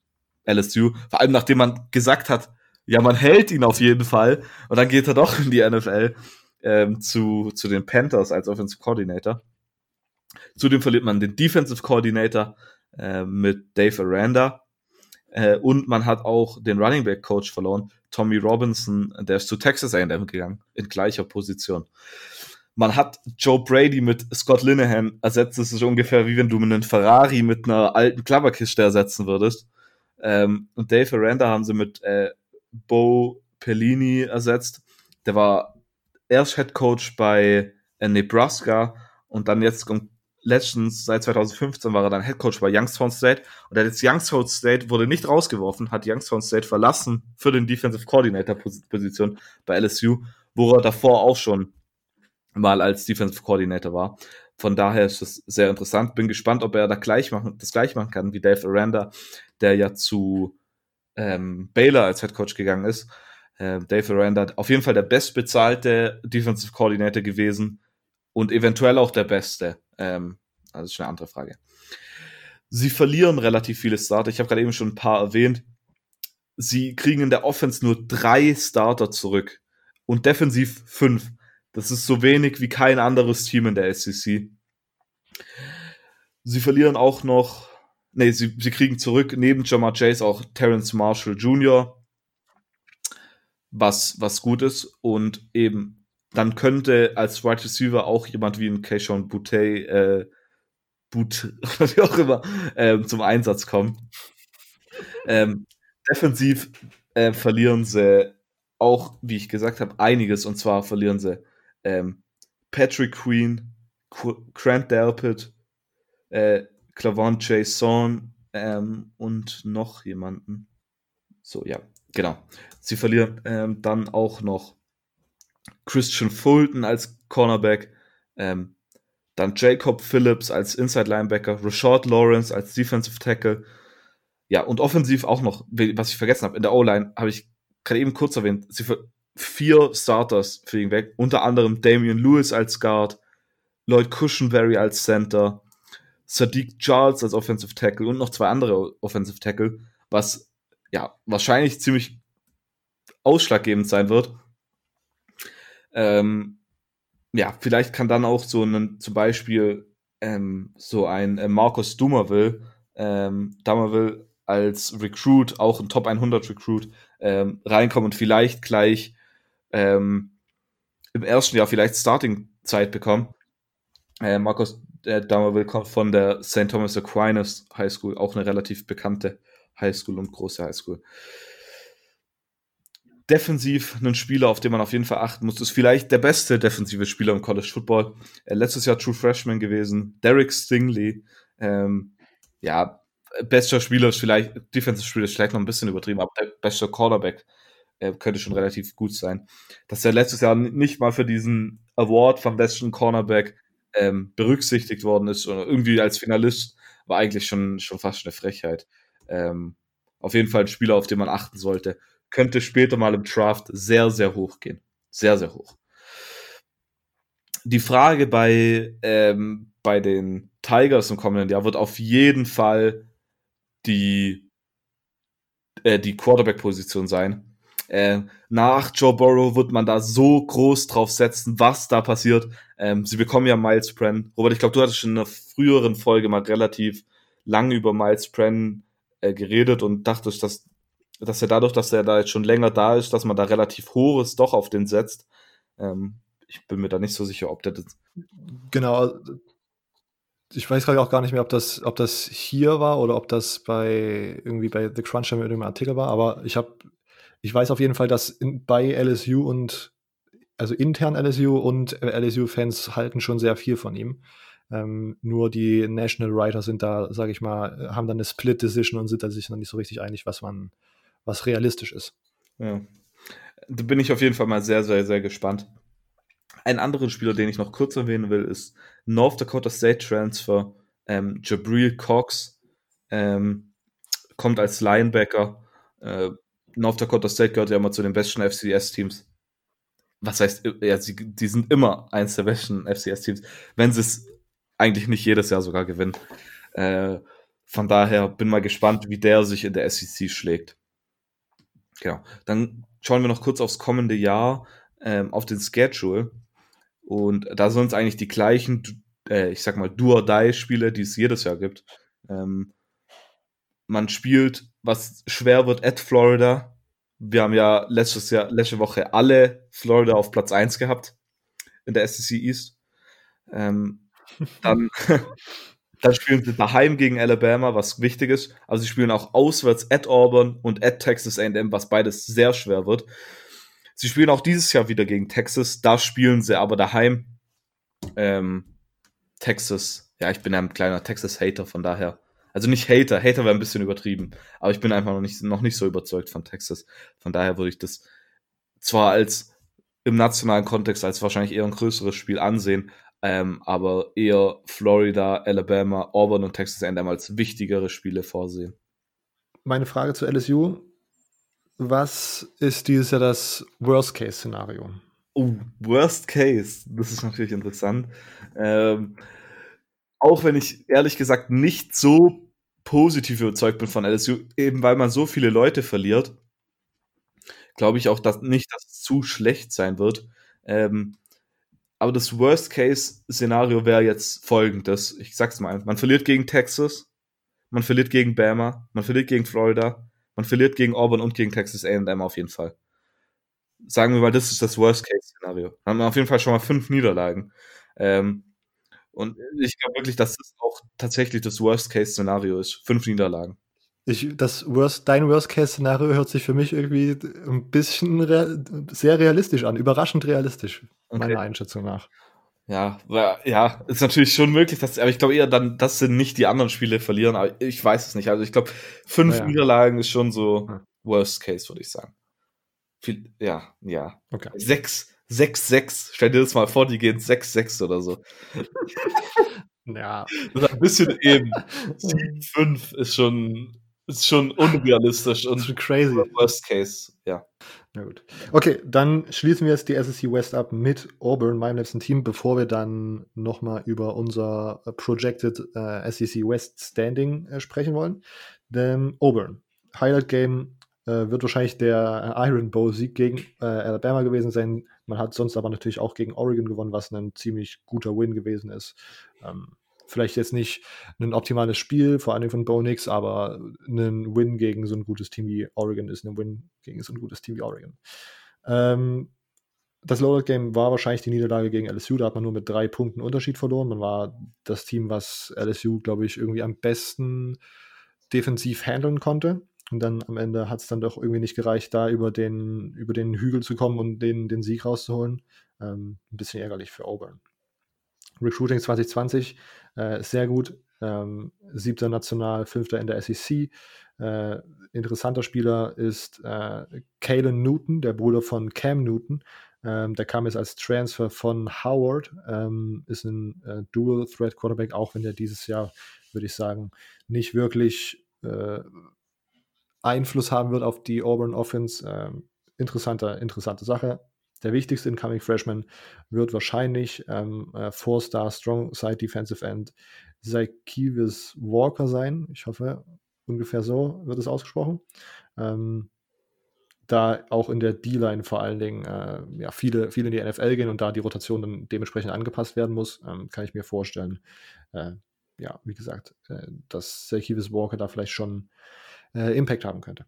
Speaker 2: LSU, vor allem nachdem man gesagt hat, ja, man hält ihn auf jeden Fall und dann geht er doch in die NFL ähm, zu, zu den Panthers als Offensive Coordinator. Zudem verliert man den Defensive Coordinator äh, mit Dave Aranda äh, und man hat auch den Running Back Coach verloren, Tommy Robinson, der ist zu Texas A&M gegangen, in gleicher Position. Man hat Joe Brady mit Scott Linehan ersetzt. Das ist ungefähr wie wenn du einen Ferrari mit einer alten Klapperkiste ersetzen würdest. Ähm, und Dave Aranda haben sie mit äh, Bo Pellini ersetzt. Der war erst Head Coach bei äh, Nebraska und dann jetzt letztens, seit 2015 war er dann Head Coach bei Youngstown State und jetzt Youngstown State wurde nicht rausgeworfen, hat Youngstown State verlassen für den Defensive Coordinator Position bei LSU, wo er davor auch schon mal als Defensive Coordinator war. Von daher ist es sehr interessant. Bin gespannt, ob er da gleich machen, das gleich machen kann wie Dave Aranda, der ja zu ähm, Baylor als Head Coach gegangen ist. Äh, Dave Aranda, auf jeden Fall der bestbezahlte Defensive Coordinator gewesen und eventuell auch der beste. Ähm, also ist eine andere Frage. Sie verlieren relativ viele Starter. Ich habe gerade eben schon ein paar erwähnt. Sie kriegen in der Offense nur drei Starter zurück und defensiv fünf. Das ist so wenig wie kein anderes Team in der SEC. Sie verlieren auch noch, nee, sie, sie kriegen zurück neben Jamar Chase auch Terrence Marshall Jr., was, was gut ist. Und eben, dann könnte als Wide Receiver auch jemand wie ein Keishon Boutte, äh, Boot, wie auch immer, äh, zum Einsatz kommen. Ähm, defensiv äh, verlieren sie auch, wie ich gesagt habe, einiges. Und zwar verlieren sie ähm, Patrick Queen, Qu Grant Delpit, äh, Clavon Jason ähm, und noch jemanden. So, ja, genau. Sie verlieren ähm, dann auch noch Christian Fulton als Cornerback, ähm, dann Jacob Phillips als Inside Linebacker, Rashad Lawrence als Defensive Tackle. Ja, und offensiv auch noch, was ich vergessen habe, in der O-Line habe ich gerade eben kurz erwähnt, sie, vier Starters fliegen weg, unter anderem Damian Lewis als Guard, Lloyd Cushenberry als Center, Sadiq Charles als Offensive Tackle und noch zwei andere Offensive Tackle, was ja wahrscheinlich ziemlich ausschlaggebend sein wird. Ähm, ja, vielleicht kann dann auch so ein, zum Beispiel ähm, so ein äh, Marcus Dumerville, ähm, Dumerville als Recruit, auch ein Top 100 Recruit, ähm, reinkommen und vielleicht gleich ähm, im ersten Jahr vielleicht Starting-Zeit bekommen. Äh, Markus äh, Damerville kommt von der St. Thomas Aquinas High School, auch eine relativ bekannte High School und große High School. Defensiv ein Spieler, auf den man auf jeden Fall achten muss, ist vielleicht der beste defensive Spieler im College Football. Äh, letztes Jahr True Freshman gewesen, Derek Stingley. Ähm, ja, bester Spieler ist vielleicht, Defensive Spieler ist vielleicht noch ein bisschen übertrieben, aber der beste Quarterback äh, könnte schon relativ gut sein. Dass er letztes Jahr nicht mal für diesen Award vom besten Cornerback ähm, berücksichtigt worden ist oder irgendwie als Finalist, war eigentlich schon, schon fast eine Frechheit. Ähm, auf jeden Fall ein Spieler, auf den man achten sollte. Könnte später mal im Draft sehr, sehr hoch gehen. Sehr, sehr hoch. Die Frage bei, ähm, bei den Tigers im kommenden Jahr wird auf jeden Fall die, äh, die Quarterback-Position sein. Äh, nach Joe Burrow wird man da so groß drauf setzen, was da passiert. Ähm, sie bekommen ja Miles Brenn. Robert, ich glaube, du hattest schon in einer früheren Folge mal relativ lang über Miles Brenn äh, geredet und dachtest, dass dass er dadurch, dass er da jetzt schon länger da ist, dass man da relativ hohes doch auf den setzt. Ähm, ich bin mir da nicht so sicher, ob der das.
Speaker 1: Genau. Ich weiß gerade auch gar nicht mehr, ob das, ob das hier war oder ob das bei irgendwie bei The Crunch mit dem Artikel war, aber ich habe, ich weiß auf jeden Fall, dass in, bei LSU und also intern LSU und LSU-Fans halten schon sehr viel von ihm. Ähm, nur die National Writer sind da, sage ich mal, haben dann eine Split Decision und sind da sich noch nicht so richtig einig, was man, was realistisch ist.
Speaker 2: Ja. Da bin ich auf jeden Fall mal sehr, sehr, sehr gespannt. Ein anderen Spieler, den ich noch kurz erwähnen will, ist North Dakota State Transfer ähm, Jabril Cox. Ähm, kommt als Linebacker. Äh, North Dakota State gehört ja immer zu den besten FCS-Teams. Was heißt, ja, sie, die sind immer eins der besten FCS-Teams, wenn sie es eigentlich nicht jedes Jahr sogar gewinnen. Äh, von daher bin mal gespannt, wie der sich in der SEC schlägt. Genau. Dann schauen wir noch kurz aufs kommende Jahr, ähm, auf den Schedule. Und da sind es eigentlich die gleichen, äh, ich sag mal, Do-or-Die-Spiele, die es jedes Jahr gibt. Ähm, man spielt, was schwer wird, at Florida. Wir haben ja letztes Jahr, letzte Woche alle Florida auf Platz 1 gehabt in der SEC East. Ähm, dann, dann spielen sie daheim gegen Alabama, was wichtig ist. Also sie spielen auch auswärts at Auburn und at Texas A&M, was beides sehr schwer wird. Sie spielen auch dieses Jahr wieder gegen Texas. Da spielen sie aber daheim. Ähm, Texas. Ja, ich bin ein kleiner Texas-Hater, von daher. Also nicht Hater, Hater wäre ein bisschen übertrieben. Aber ich bin einfach noch nicht, noch nicht so überzeugt von Texas. Von daher würde ich das zwar als im nationalen Kontext als wahrscheinlich eher ein größeres Spiel ansehen, ähm, aber eher Florida, Alabama, Auburn und Texas A&M als wichtigere Spiele vorsehen.
Speaker 1: Meine Frage zu LSU: was ist dieses Jahr das Worst-Case-Szenario?
Speaker 2: Oh, Worst Case, das ist natürlich interessant. Ähm, auch wenn ich ehrlich gesagt nicht so positiv überzeugt bin von LSU, eben weil man so viele Leute verliert, glaube ich auch dass nicht, dass es zu schlecht sein wird. Ähm, aber das Worst-Case-Szenario wäre jetzt folgendes. Ich sag's mal, man verliert gegen Texas, man verliert gegen Bama, man verliert gegen Florida, man verliert gegen Auburn und gegen Texas A&M auf jeden Fall. Sagen wir mal, das ist das Worst-Case-Szenario. Dann haben wir auf jeden Fall schon mal fünf Niederlagen. Ähm, und ich glaube wirklich, dass das auch tatsächlich das Worst-Case-Szenario ist. Fünf Niederlagen.
Speaker 1: Ich, das Worst, dein Worst-Case-Szenario hört sich für mich irgendwie ein bisschen rea sehr realistisch an, überraschend realistisch, okay. meiner Einschätzung nach.
Speaker 2: Ja, ja, ist natürlich schon möglich, dass, aber ich glaube eher dann, dass sie nicht die anderen Spiele verlieren, aber ich weiß es nicht. Also ich glaube, fünf ja. Niederlagen ist schon so. Worst Case, würde ich sagen. Viel, ja, ja. Okay. Sechs, sechs, sechs. Stell dir das mal vor, die gehen sechs, sechs oder so.
Speaker 1: ja.
Speaker 2: Das ist ein bisschen eben. Sieben, fünf ist schon, ist schon unrealistisch und
Speaker 1: schon crazy.
Speaker 2: Worst Case, ja.
Speaker 1: Na gut. Okay, dann schließen wir jetzt die SEC West ab mit Auburn, meinem letzten Team, bevor wir dann nochmal über unser Projected äh, SEC West Standing äh, sprechen wollen. Denn Auburn, Highlight Game äh, wird wahrscheinlich der Iron Bowl Sieg gegen äh, Alabama gewesen sein. Man hat sonst aber natürlich auch gegen Oregon gewonnen, was ein ziemlich guter Win gewesen ist. Ähm, vielleicht jetzt nicht ein optimales Spiel, vor allem von Bo Nix, aber ein Win gegen so ein gutes Team wie Oregon ist ein Win gegen so ein gutes Team wie Oregon. Ähm, das Loaded Game war wahrscheinlich die Niederlage gegen LSU. Da hat man nur mit drei Punkten Unterschied verloren. Man war das Team, was LSU, glaube ich, irgendwie am besten defensiv handeln konnte. Und dann am Ende hat es dann doch irgendwie nicht gereicht, da über den, über den Hügel zu kommen und den, den Sieg rauszuholen. Ähm, ein bisschen ärgerlich für Auburn. Recruiting 2020 äh, sehr gut. Ähm, siebter National, fünfter in der SEC. Äh, interessanter Spieler ist äh, Kalen Newton, der Bruder von Cam Newton. Ähm, der kam jetzt als Transfer von Howard, ähm, ist ein äh, Dual-Threat-Quarterback, auch wenn der dieses Jahr, würde ich sagen, nicht wirklich äh, Einfluss haben wird auf die Auburn Offense. Ähm, interessante, interessante Sache der wichtigste Incoming Freshman wird wahrscheinlich ähm, äh, Four-Star Strong Side Defensive End Zykevis Walker sein. Ich hoffe, ungefähr so wird es ausgesprochen. Ähm, da auch in der D-Line vor allen Dingen äh, ja, viele, viele in die NFL gehen und da die Rotation dann dementsprechend angepasst werden muss, ähm, kann ich mir vorstellen, äh, ja, wie gesagt, äh, dass Zykevis Walker da vielleicht schon äh, Impact haben könnte.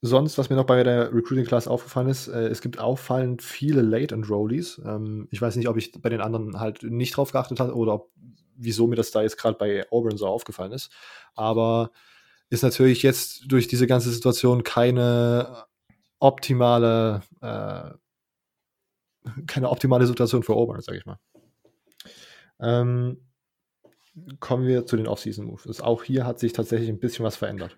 Speaker 1: sonst, was mir noch bei der Recruiting Class aufgefallen ist, äh, es gibt auffallend viele Late Enrollees. Ähm, ich weiß nicht, ob ich bei den anderen halt nicht drauf geachtet habe oder ob, wieso mir das da jetzt gerade bei Auburn so aufgefallen ist. Aber ist natürlich jetzt durch diese ganze Situation keine optimale, äh, keine optimale Situation für Auburn, sage ich mal. Ähm, kommen wir zu den Off-Season-Moves. Auch hier hat sich tatsächlich ein bisschen was verändert.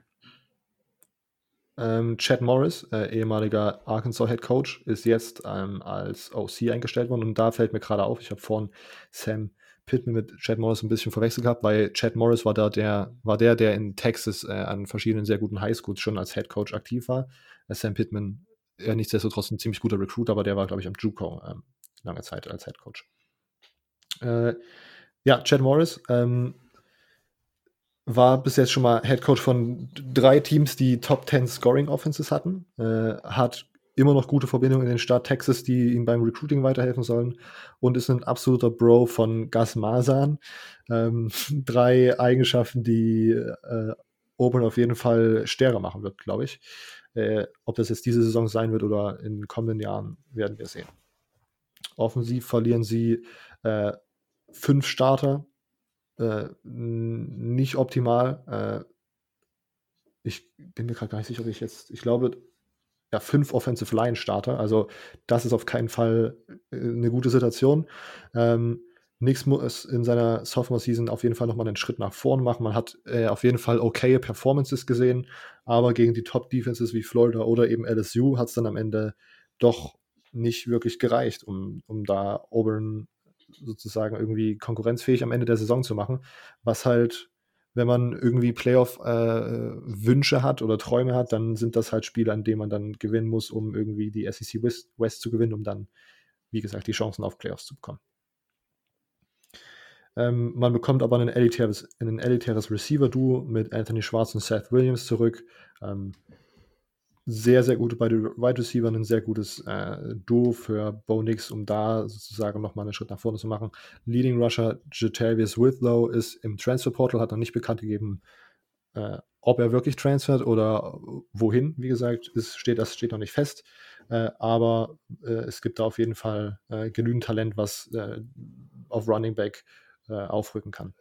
Speaker 1: Ähm, Chad Morris, äh, ehemaliger Arkansas Head Coach, ist jetzt ähm, als OC eingestellt worden und da fällt mir gerade auf, ich habe vorhin Sam Pittman mit Chad Morris ein bisschen verwechselt gehabt, weil Chad Morris war da der, war der, der in Texas äh, an verschiedenen sehr guten Highschools schon als Head Coach aktiv war. Äh, Sam Pittman, ja, nichtsdestotrotz ein ziemlich guter Recruiter, aber der war, glaube ich, am JUCO ähm, lange Zeit als Head Coach. Ja, Chad Morris, ähm, war bis jetzt schon mal Head Coach von drei Teams, die Top 10 Scoring Offenses hatten. Äh, hat immer noch gute Verbindungen in den Staat Texas, die ihm beim Recruiting weiterhelfen sollen. Und ist ein absoluter Bro von Gus Masan. Ähm, drei Eigenschaften, die äh, Auburn auf jeden Fall stärker machen wird, glaube ich. Äh, ob das jetzt diese Saison sein wird oder in den kommenden Jahren, werden wir sehen. Offensiv verlieren sie äh, fünf Starter, äh, nicht optimal. Äh, ich bin mir gerade gar nicht sicher, ob ich jetzt, ich glaube, ja, fünf Offensive Line Starter. Also, das ist auf keinen Fall äh, eine gute Situation. Ähm, Nix muss in seiner Sophomore Season auf jeden Fall nochmal einen Schritt nach vorn machen. Man hat äh, auf jeden Fall okaye Performances gesehen, aber gegen die Top Defenses wie Florida oder eben LSU hat es dann am Ende doch nicht wirklich gereicht, um, um da Auburn sozusagen irgendwie konkurrenzfähig am Ende der Saison zu machen, was halt, wenn man irgendwie Playoff-Wünsche äh, hat oder Träume hat, dann sind das halt Spiele, an denen man dann gewinnen muss, um irgendwie die SEC West, West zu gewinnen, um dann, wie gesagt, die Chancen auf Playoffs zu bekommen. Ähm, man bekommt aber ein elitäres, elitäres Receiver-Duo mit Anthony Schwarz und Seth Williams zurück. Ähm, sehr, sehr gute beide Wide Receiver, ein sehr gutes äh, Duo für Bo Nix, um da sozusagen nochmal einen Schritt nach vorne zu machen. Leading Rusher Jatavius Withlow ist im Transfer Portal, hat noch nicht bekannt gegeben, äh, ob er wirklich transfert oder wohin. Wie gesagt, ist, steht, das steht noch nicht fest. Äh, aber äh, es gibt da auf jeden Fall äh, genügend Talent, was äh, auf Running Back aufrücken kann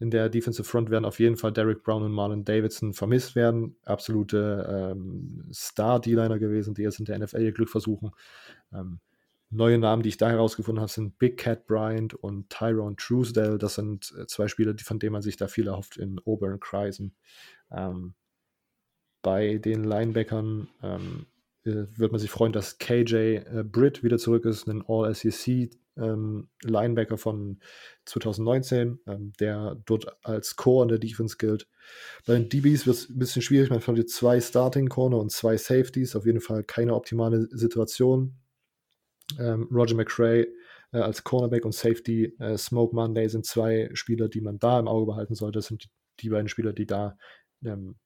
Speaker 1: in der Defensive Front werden auf jeden Fall Derek Brown und Marlon Davidson vermisst werden. Absolute ähm, Star-D-Liner gewesen, die jetzt in der NFL ihr Glück versuchen. Ähm, neue Namen, die ich da herausgefunden habe, sind Big Cat Bryant und Tyrone Truesdale. Das sind äh, zwei Spieler, von denen man sich da viel erhofft in Auburn Kreisen. Ähm, bei den Linebackern ähm, äh, wird man sich freuen, dass KJ äh, Britt wieder zurück ist, ein All-SEC ähm, Linebacker von 2019, ähm, der dort als Core in der Defense gilt. Bei den DBs wird es ein bisschen schwierig. Man verliert zwei Starting Corner und zwei Safeties. Auf jeden Fall keine optimale Situation. Ähm, Roger McRae äh, als Cornerback und Safety äh, Smoke Monday sind zwei Spieler, die man da im Auge behalten sollte. Das sind die, die beiden Spieler, die da ähm,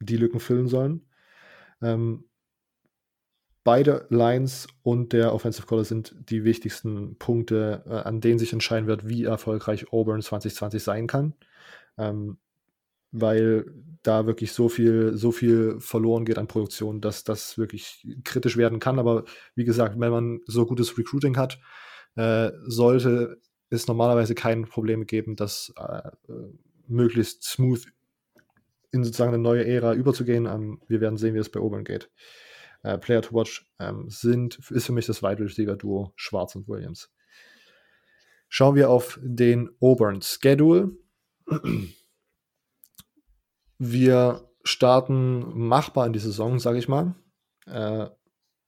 Speaker 1: die Lücken füllen sollen. Ähm, beide Lines und der Offensive Caller sind die wichtigsten Punkte, äh, an denen sich entscheiden wird, wie erfolgreich Auburn 2020 sein kann. Ähm, weil da wirklich so viel, so viel verloren geht an Produktion, dass das wirklich kritisch werden kann. Aber wie gesagt, wenn man so gutes Recruiting hat, äh, sollte es normalerweise kein Problem geben, das äh, möglichst smooth in sozusagen eine neue Ära überzugehen. Ähm, wir werden sehen, wie es bei Auburn geht äh, Player to Watch ähm, sind, ist für mich das Wide Receiver Duo Schwarz und Williams. Schauen wir auf den Auburn Schedule. Wir starten machbar in die Saison, sage ich mal. Äh,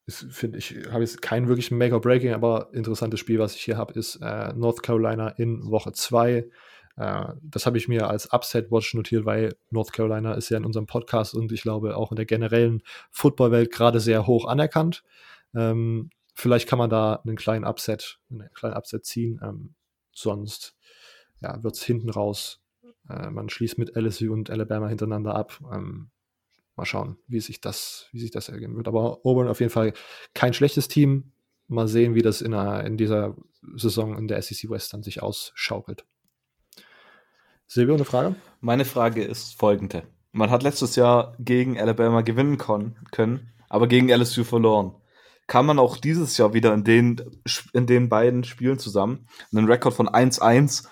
Speaker 1: finde ich, habe jetzt kein wirklich Make-or-Breaking, aber interessantes Spiel, was ich hier habe, ist äh, North Carolina in Woche 2 äh, das habe ich mir als Upset-Watch notiert, weil North Carolina ist ja in unserem Podcast und ich glaube auch in der generellen Football-Welt gerade sehr hoch anerkannt. Ähm, vielleicht kann man da einen kleinen Upset, einen kleinen Upset ziehen. Ähm, sonst ja, wird es hinten raus. Äh, man schließt mit LSU und Alabama hintereinander ab. Ähm, mal schauen, wie sich das, wie sich das ergeben wird. Aber Auburn auf jeden Fall kein schlechtes Team. Mal sehen, wie das in, einer, in dieser Saison in der SEC West dann sich ausschaukelt. Silvio, eine Frage?
Speaker 2: Meine Frage ist folgende. Man hat letztes Jahr gegen Alabama gewinnen können, aber gegen LSU verloren. Kann man auch dieses Jahr wieder in den, in den beiden Spielen zusammen einen Rekord von 1-1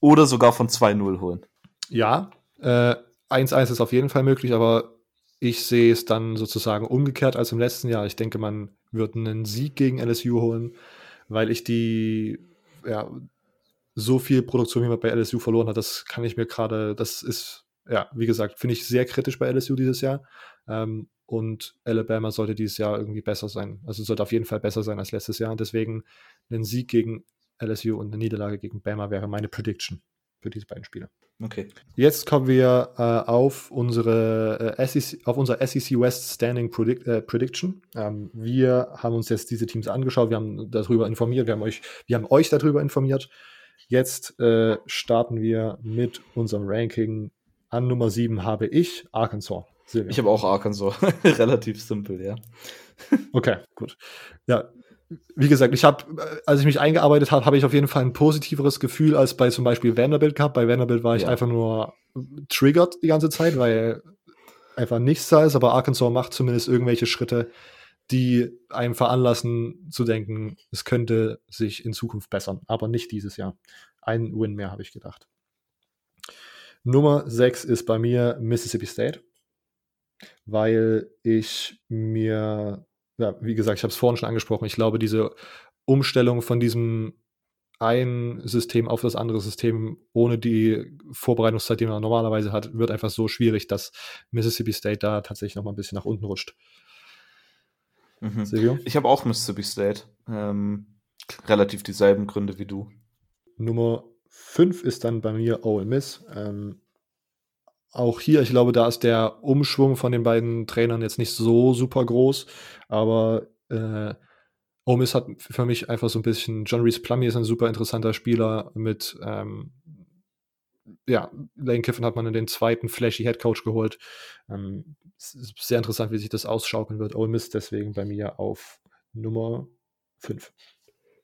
Speaker 2: oder sogar von 2-0 holen?
Speaker 1: Ja, äh, 1-1 ist auf jeden Fall möglich, aber ich sehe es dann sozusagen umgekehrt als im letzten Jahr. Ich denke, man wird einen Sieg gegen LSU holen, weil ich die, ja, so viel Produktion, wie man bei LSU verloren hat, das kann ich mir gerade, das ist, ja, wie gesagt, finde ich sehr kritisch bei LSU dieses Jahr. Ähm, und Alabama sollte dieses Jahr irgendwie besser sein. Also sollte auf jeden Fall besser sein als letztes Jahr. Und deswegen ein Sieg gegen LSU und eine Niederlage gegen Bama wäre meine Prediction für diese beiden Spiele.
Speaker 2: Okay.
Speaker 1: Jetzt kommen wir äh, auf unsere äh, SEC, auf unser SEC West Standing Predict, äh, Prediction. Ähm, wir haben uns jetzt diese Teams angeschaut, wir haben darüber informiert, wir haben euch, wir haben euch darüber informiert. Jetzt äh, starten wir mit unserem Ranking. An Nummer 7 habe ich Arkansas.
Speaker 2: Silvia. Ich habe auch Arkansas. Relativ simpel, ja.
Speaker 1: okay, gut. Ja, wie gesagt, ich habe, als ich mich eingearbeitet habe, habe ich auf jeden Fall ein positiveres Gefühl als bei zum Beispiel Vanderbilt gehabt. Bei Vanderbilt war ich ja. einfach nur triggert die ganze Zeit, weil einfach nichts da ist, aber Arkansas macht zumindest irgendwelche Schritte, die einem veranlassen zu denken, es könnte sich in Zukunft bessern, aber nicht dieses Jahr. Ein Win mehr, habe ich gedacht. Nummer 6 ist bei mir Mississippi State, weil ich mir ja, wie gesagt, ich habe es vorhin schon angesprochen, ich glaube, diese Umstellung von diesem ein System auf das andere System ohne die Vorbereitungszeit, die man normalerweise hat, wird einfach so schwierig, dass Mississippi State da tatsächlich noch mal ein bisschen nach unten rutscht.
Speaker 2: Mhm. Ich habe auch Mississippi State. Ähm, relativ dieselben Gründe wie du.
Speaker 1: Nummer 5 ist dann bei mir Ole Miss. Ähm, auch hier, ich glaube, da ist der Umschwung von den beiden Trainern jetzt nicht so super groß, aber äh, Ole Miss hat für mich einfach so ein bisschen, John Reese Plummy ist ein super interessanter Spieler mit, ähm, ja, Lane Kiffin hat man in den zweiten flashy Head Coach geholt. Ähm, sehr interessant, wie sich das ausschaukeln wird. Ole Miss deswegen bei mir auf Nummer 5.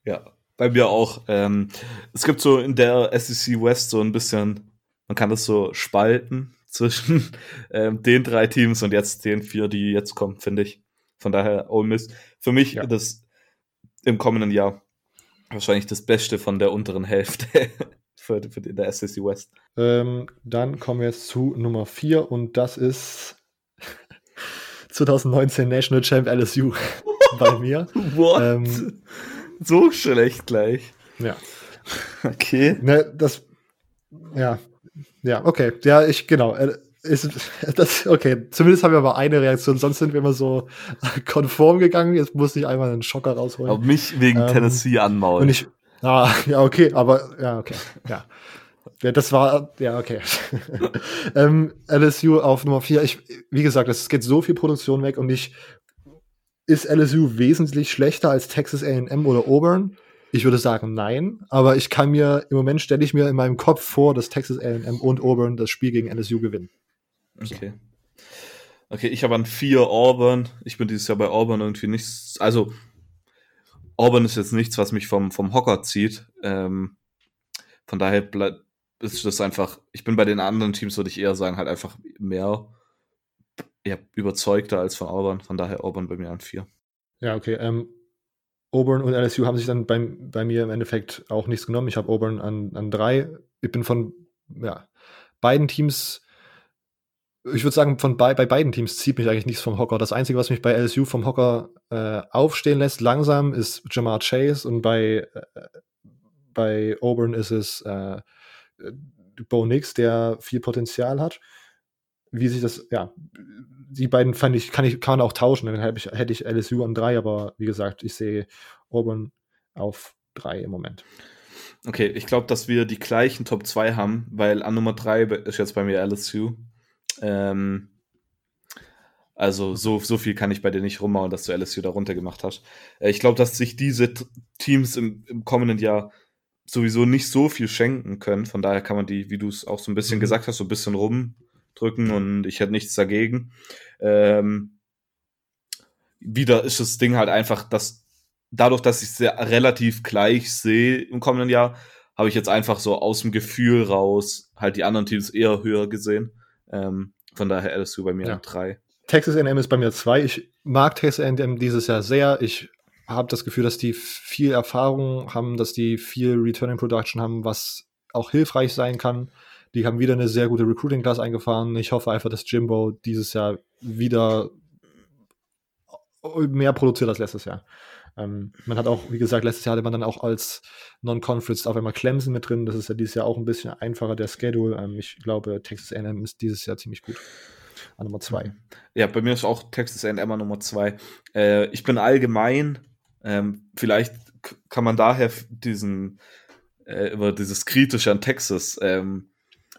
Speaker 2: Ja, bei mir auch. Ähm, es gibt so in der SEC West so ein bisschen, man kann das so spalten zwischen ähm, den drei Teams und jetzt den vier, die jetzt kommen, finde ich. Von daher Ole Miss für mich ja. das im kommenden Jahr wahrscheinlich das Beste von der unteren Hälfte für, für die, der SEC West.
Speaker 1: Ähm, dann kommen wir jetzt zu Nummer vier und das ist 2019 National Champ LSU bei mir.
Speaker 2: What? Ähm, so schlecht gleich.
Speaker 1: Ja.
Speaker 2: Okay.
Speaker 1: Ne, das, ja, ja, okay. Ja, ich, genau. Äh, ist, das, okay, zumindest haben wir aber eine Reaktion, sonst sind wir immer so konform gegangen. Jetzt musste ich einmal einen Schocker rausholen.
Speaker 2: Aber mich wegen ähm, Tennessee anmaulen.
Speaker 1: Und ich, ah, ja, okay, aber, ja, okay, ja. Ja, das war, ja, okay. ähm, LSU auf Nummer 4. Ich, wie gesagt, es geht so viel Produktion weg und ich, ist LSU wesentlich schlechter als Texas AM oder Auburn? Ich würde sagen, nein. Aber ich kann mir, im Moment stelle ich mir in meinem Kopf vor, dass Texas AM und Auburn das Spiel gegen LSU gewinnen.
Speaker 2: Okay. Okay, ich habe an vier Auburn. Ich bin dieses Jahr bei Auburn irgendwie nichts. Also, Auburn ist jetzt nichts, was mich vom, vom Hocker zieht. Ähm, von daher bleibt ist das einfach. Ich bin bei den anderen Teams, würde ich eher sagen, halt einfach mehr ja, überzeugter als von Auburn. Von daher Auburn bei mir an vier.
Speaker 1: Ja, okay. Ähm, Auburn und LSU haben sich dann bei, bei mir im Endeffekt auch nichts genommen. Ich habe Auburn an, an drei. Ich bin von ja, beiden Teams, ich würde sagen, von bei, bei beiden Teams zieht mich eigentlich nichts vom Hocker. Das Einzige, was mich bei LSU vom Hocker äh, aufstehen lässt, langsam, ist Jamar Chase und bei, äh, bei Auburn ist es äh, Bo Nix, der viel Potenzial hat. Wie sich das, ja, die beiden fand ich, kann ich, kann man auch tauschen. Dann hätte ich, hätte ich LSU an drei, aber wie gesagt, ich sehe Auburn auf drei im Moment.
Speaker 2: Okay, ich glaube, dass wir die gleichen Top 2 haben, weil an Nummer 3 ist jetzt bei mir LSU. Ähm, also so, so viel kann ich bei dir nicht rummauen, dass du LSU da runter gemacht hast. Äh, ich glaube, dass sich diese Teams im, im, kommenden Jahr sowieso nicht so viel schenken können. Von daher kann man die, wie du es auch so ein bisschen mhm. gesagt hast, so ein bisschen rum drücken und ich hätte nichts dagegen. Ähm, wieder ist das Ding halt einfach, dass dadurch, dass ich es relativ gleich sehe im kommenden Jahr, habe ich jetzt einfach so aus dem Gefühl raus halt die anderen Teams eher höher gesehen. Ähm, Von daher LSU bei mir ja. drei.
Speaker 1: Texas A&M ist bei mir zwei. Ich mag Texas A&M dieses Jahr sehr. Ich habe das Gefühl, dass die viel Erfahrung haben, dass die viel Returning Production haben, was auch hilfreich sein kann. Die haben wieder eine sehr gute Recruiting Class eingefahren. Ich hoffe einfach, dass Jimbo dieses Jahr wieder mehr produziert als letztes Jahr. Ähm, man hat auch, wie gesagt, letztes Jahr hatte man dann auch als Non-Conference auf einmal Clemson mit drin. Das ist ja dieses Jahr auch ein bisschen einfacher, der Schedule. Ähm, ich glaube, Texas A&M ist dieses Jahr ziemlich gut. An Nummer zwei.
Speaker 2: Ja, bei mir ist auch Texas A&M Nummer zwei. Äh, ich bin allgemein, ähm, vielleicht kann man daher diesen, äh, über dieses Kritische an Texas ähm,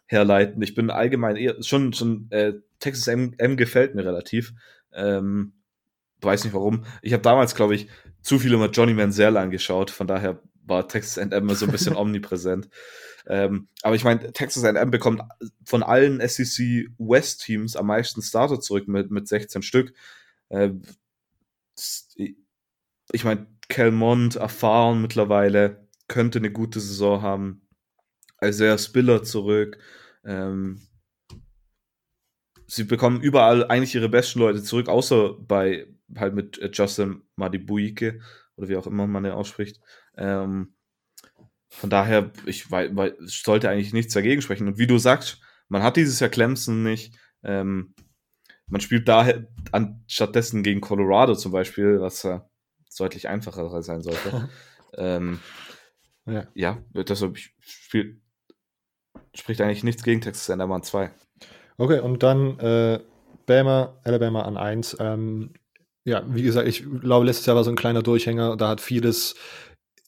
Speaker 2: herleiten. Ich bin allgemein eher, schon, schon äh, Texas M, M gefällt mir relativ. Ähm, weiß nicht warum. Ich habe damals, glaube ich, zu viel immer Johnny Manziel angeschaut, von daher war Texas immer so ein bisschen omnipräsent. Ähm, aber ich meine, Texas A&M bekommt von allen SEC West Teams am meisten Starter zurück mit, mit 16 Stück. Äh, ich meine, Kelmont erfahren mittlerweile, könnte eine gute Saison haben. Isaiah Spiller zurück. Ähm, sie bekommen überall eigentlich ihre besten Leute zurück, außer bei halt mit äh, Justin Madibuike oder wie auch immer man den ausspricht. Ähm, von daher, ich weil, weil, sollte eigentlich nichts dagegen sprechen. Und wie du sagst, man hat dieses Jahr Clemson nicht. Ähm, man spielt daher stattdessen gegen Colorado zum Beispiel, was äh, deutlich einfacher sein sollte. ähm, ja. ja, deshalb spiel, spricht eigentlich nichts gegen Texas A&M an 2.
Speaker 1: Okay, und dann äh, Bama, Alabama an 1. Ähm, ja, wie gesagt, ich glaube, letztes Jahr war so ein kleiner Durchhänger. Da hat vieles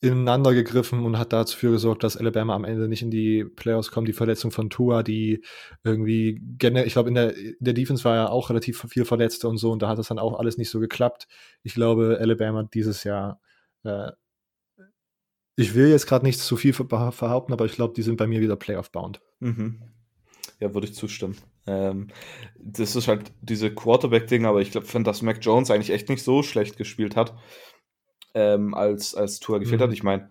Speaker 1: ineinander gegriffen und hat dafür gesorgt, dass Alabama am Ende nicht in die Playoffs kommt. Die Verletzung von Tua, die irgendwie generell, ich glaube, in der, der Defense war ja auch relativ viel Verletzte und so und da hat das dann auch alles nicht so geklappt. Ich glaube, Alabama dieses Jahr, äh, ich will jetzt gerade nicht zu viel behaupten, aber ich glaube, die sind bei mir wieder Playoff-bound.
Speaker 2: Mhm. Ja, würde ich zustimmen. Ähm, das ist halt diese Quarterback-Ding, aber ich glaube, dass Mac Jones eigentlich echt nicht so schlecht gespielt hat, ähm, als, als Tour gefehlt mhm. hat. Ich meine,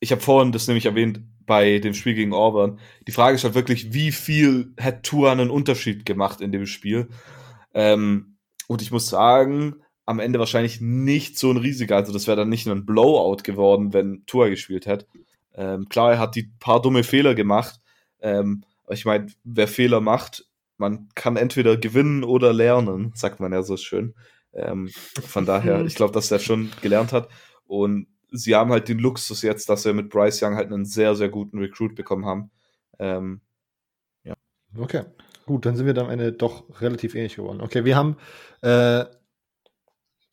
Speaker 2: ich habe vorhin das nämlich erwähnt bei dem Spiel gegen Auburn. Die Frage ist halt wirklich, wie viel hat Tour einen Unterschied gemacht in dem Spiel? Ähm, und ich muss sagen, am Ende wahrscheinlich nicht so ein riesiger. Also das wäre dann nicht nur ein Blowout geworden, wenn Tour gespielt hätte. Ähm, klar, er hat die paar dumme Fehler gemacht, ähm, ich meine, wer Fehler macht, man kann entweder gewinnen oder lernen, sagt man ja so schön. Ähm, von daher, ich glaube, dass er schon gelernt hat. Und sie haben halt den Luxus jetzt, dass sie mit Bryce Young halt einen sehr, sehr guten Recruit bekommen haben. Ähm,
Speaker 1: ja. Okay, gut, dann sind wir dann am Ende doch relativ ähnlich geworden. Okay, wir haben äh,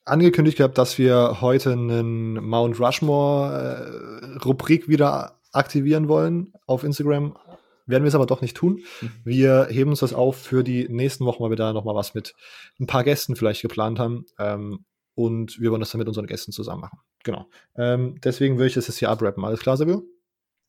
Speaker 1: angekündigt gehabt, dass wir heute einen Mount Rushmore-Rubrik äh, wieder aktivieren wollen auf Instagram. Werden wir es aber doch nicht tun. Mhm. Wir heben uns das auf für die nächsten Wochen, weil wir da nochmal was mit ein paar Gästen vielleicht geplant haben. Ähm, und wir wollen das dann mit unseren Gästen zusammen machen. Genau. Ähm, deswegen würde ich das jetzt hier abrappen. Alles klar, Sabio?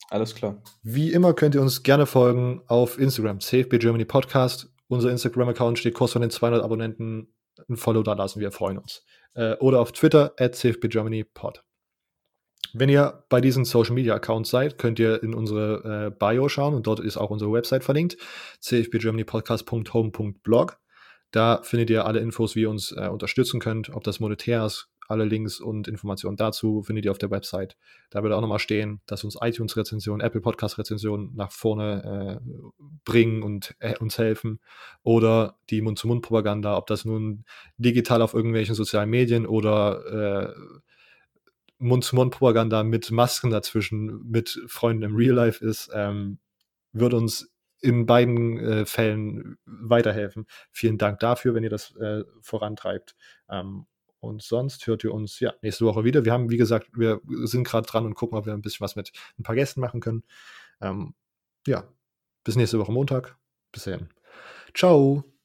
Speaker 2: Alles klar.
Speaker 1: Wie immer könnt ihr uns gerne folgen auf Instagram, CFB Germany Podcast. Unser Instagram-Account steht kurz von den 200 Abonnenten. Ein Follow da lassen, wir freuen uns. Äh, oder auf Twitter, at CFB Germany Pod. Wenn ihr bei diesen Social Media Accounts seid, könnt ihr in unsere äh, Bio schauen und dort ist auch unsere Website verlinkt: cfbgermanypodcast.home.blog. Da findet ihr alle Infos, wie ihr uns äh, unterstützen könnt, ob das monetär ist. Alle Links und Informationen dazu findet ihr auf der Website. Da wird auch nochmal stehen, dass uns iTunes-Rezensionen, Apple Podcast-Rezensionen nach vorne äh, bringen und äh, uns helfen. Oder die Mund-zu-Mund-Propaganda, ob das nun digital auf irgendwelchen sozialen Medien oder äh, Mund-zu-Mund-Propaganda mit Masken dazwischen, mit Freunden im Real Life ist, ähm, wird uns in beiden äh, Fällen weiterhelfen. Vielen Dank dafür, wenn ihr das äh, vorantreibt. Ähm, und sonst hört ihr uns ja nächste Woche wieder. Wir haben, wie gesagt, wir sind gerade dran und gucken, ob wir ein bisschen was mit ein paar Gästen machen können. Ähm, ja, bis nächste Woche Montag. Bis dahin. Ciao.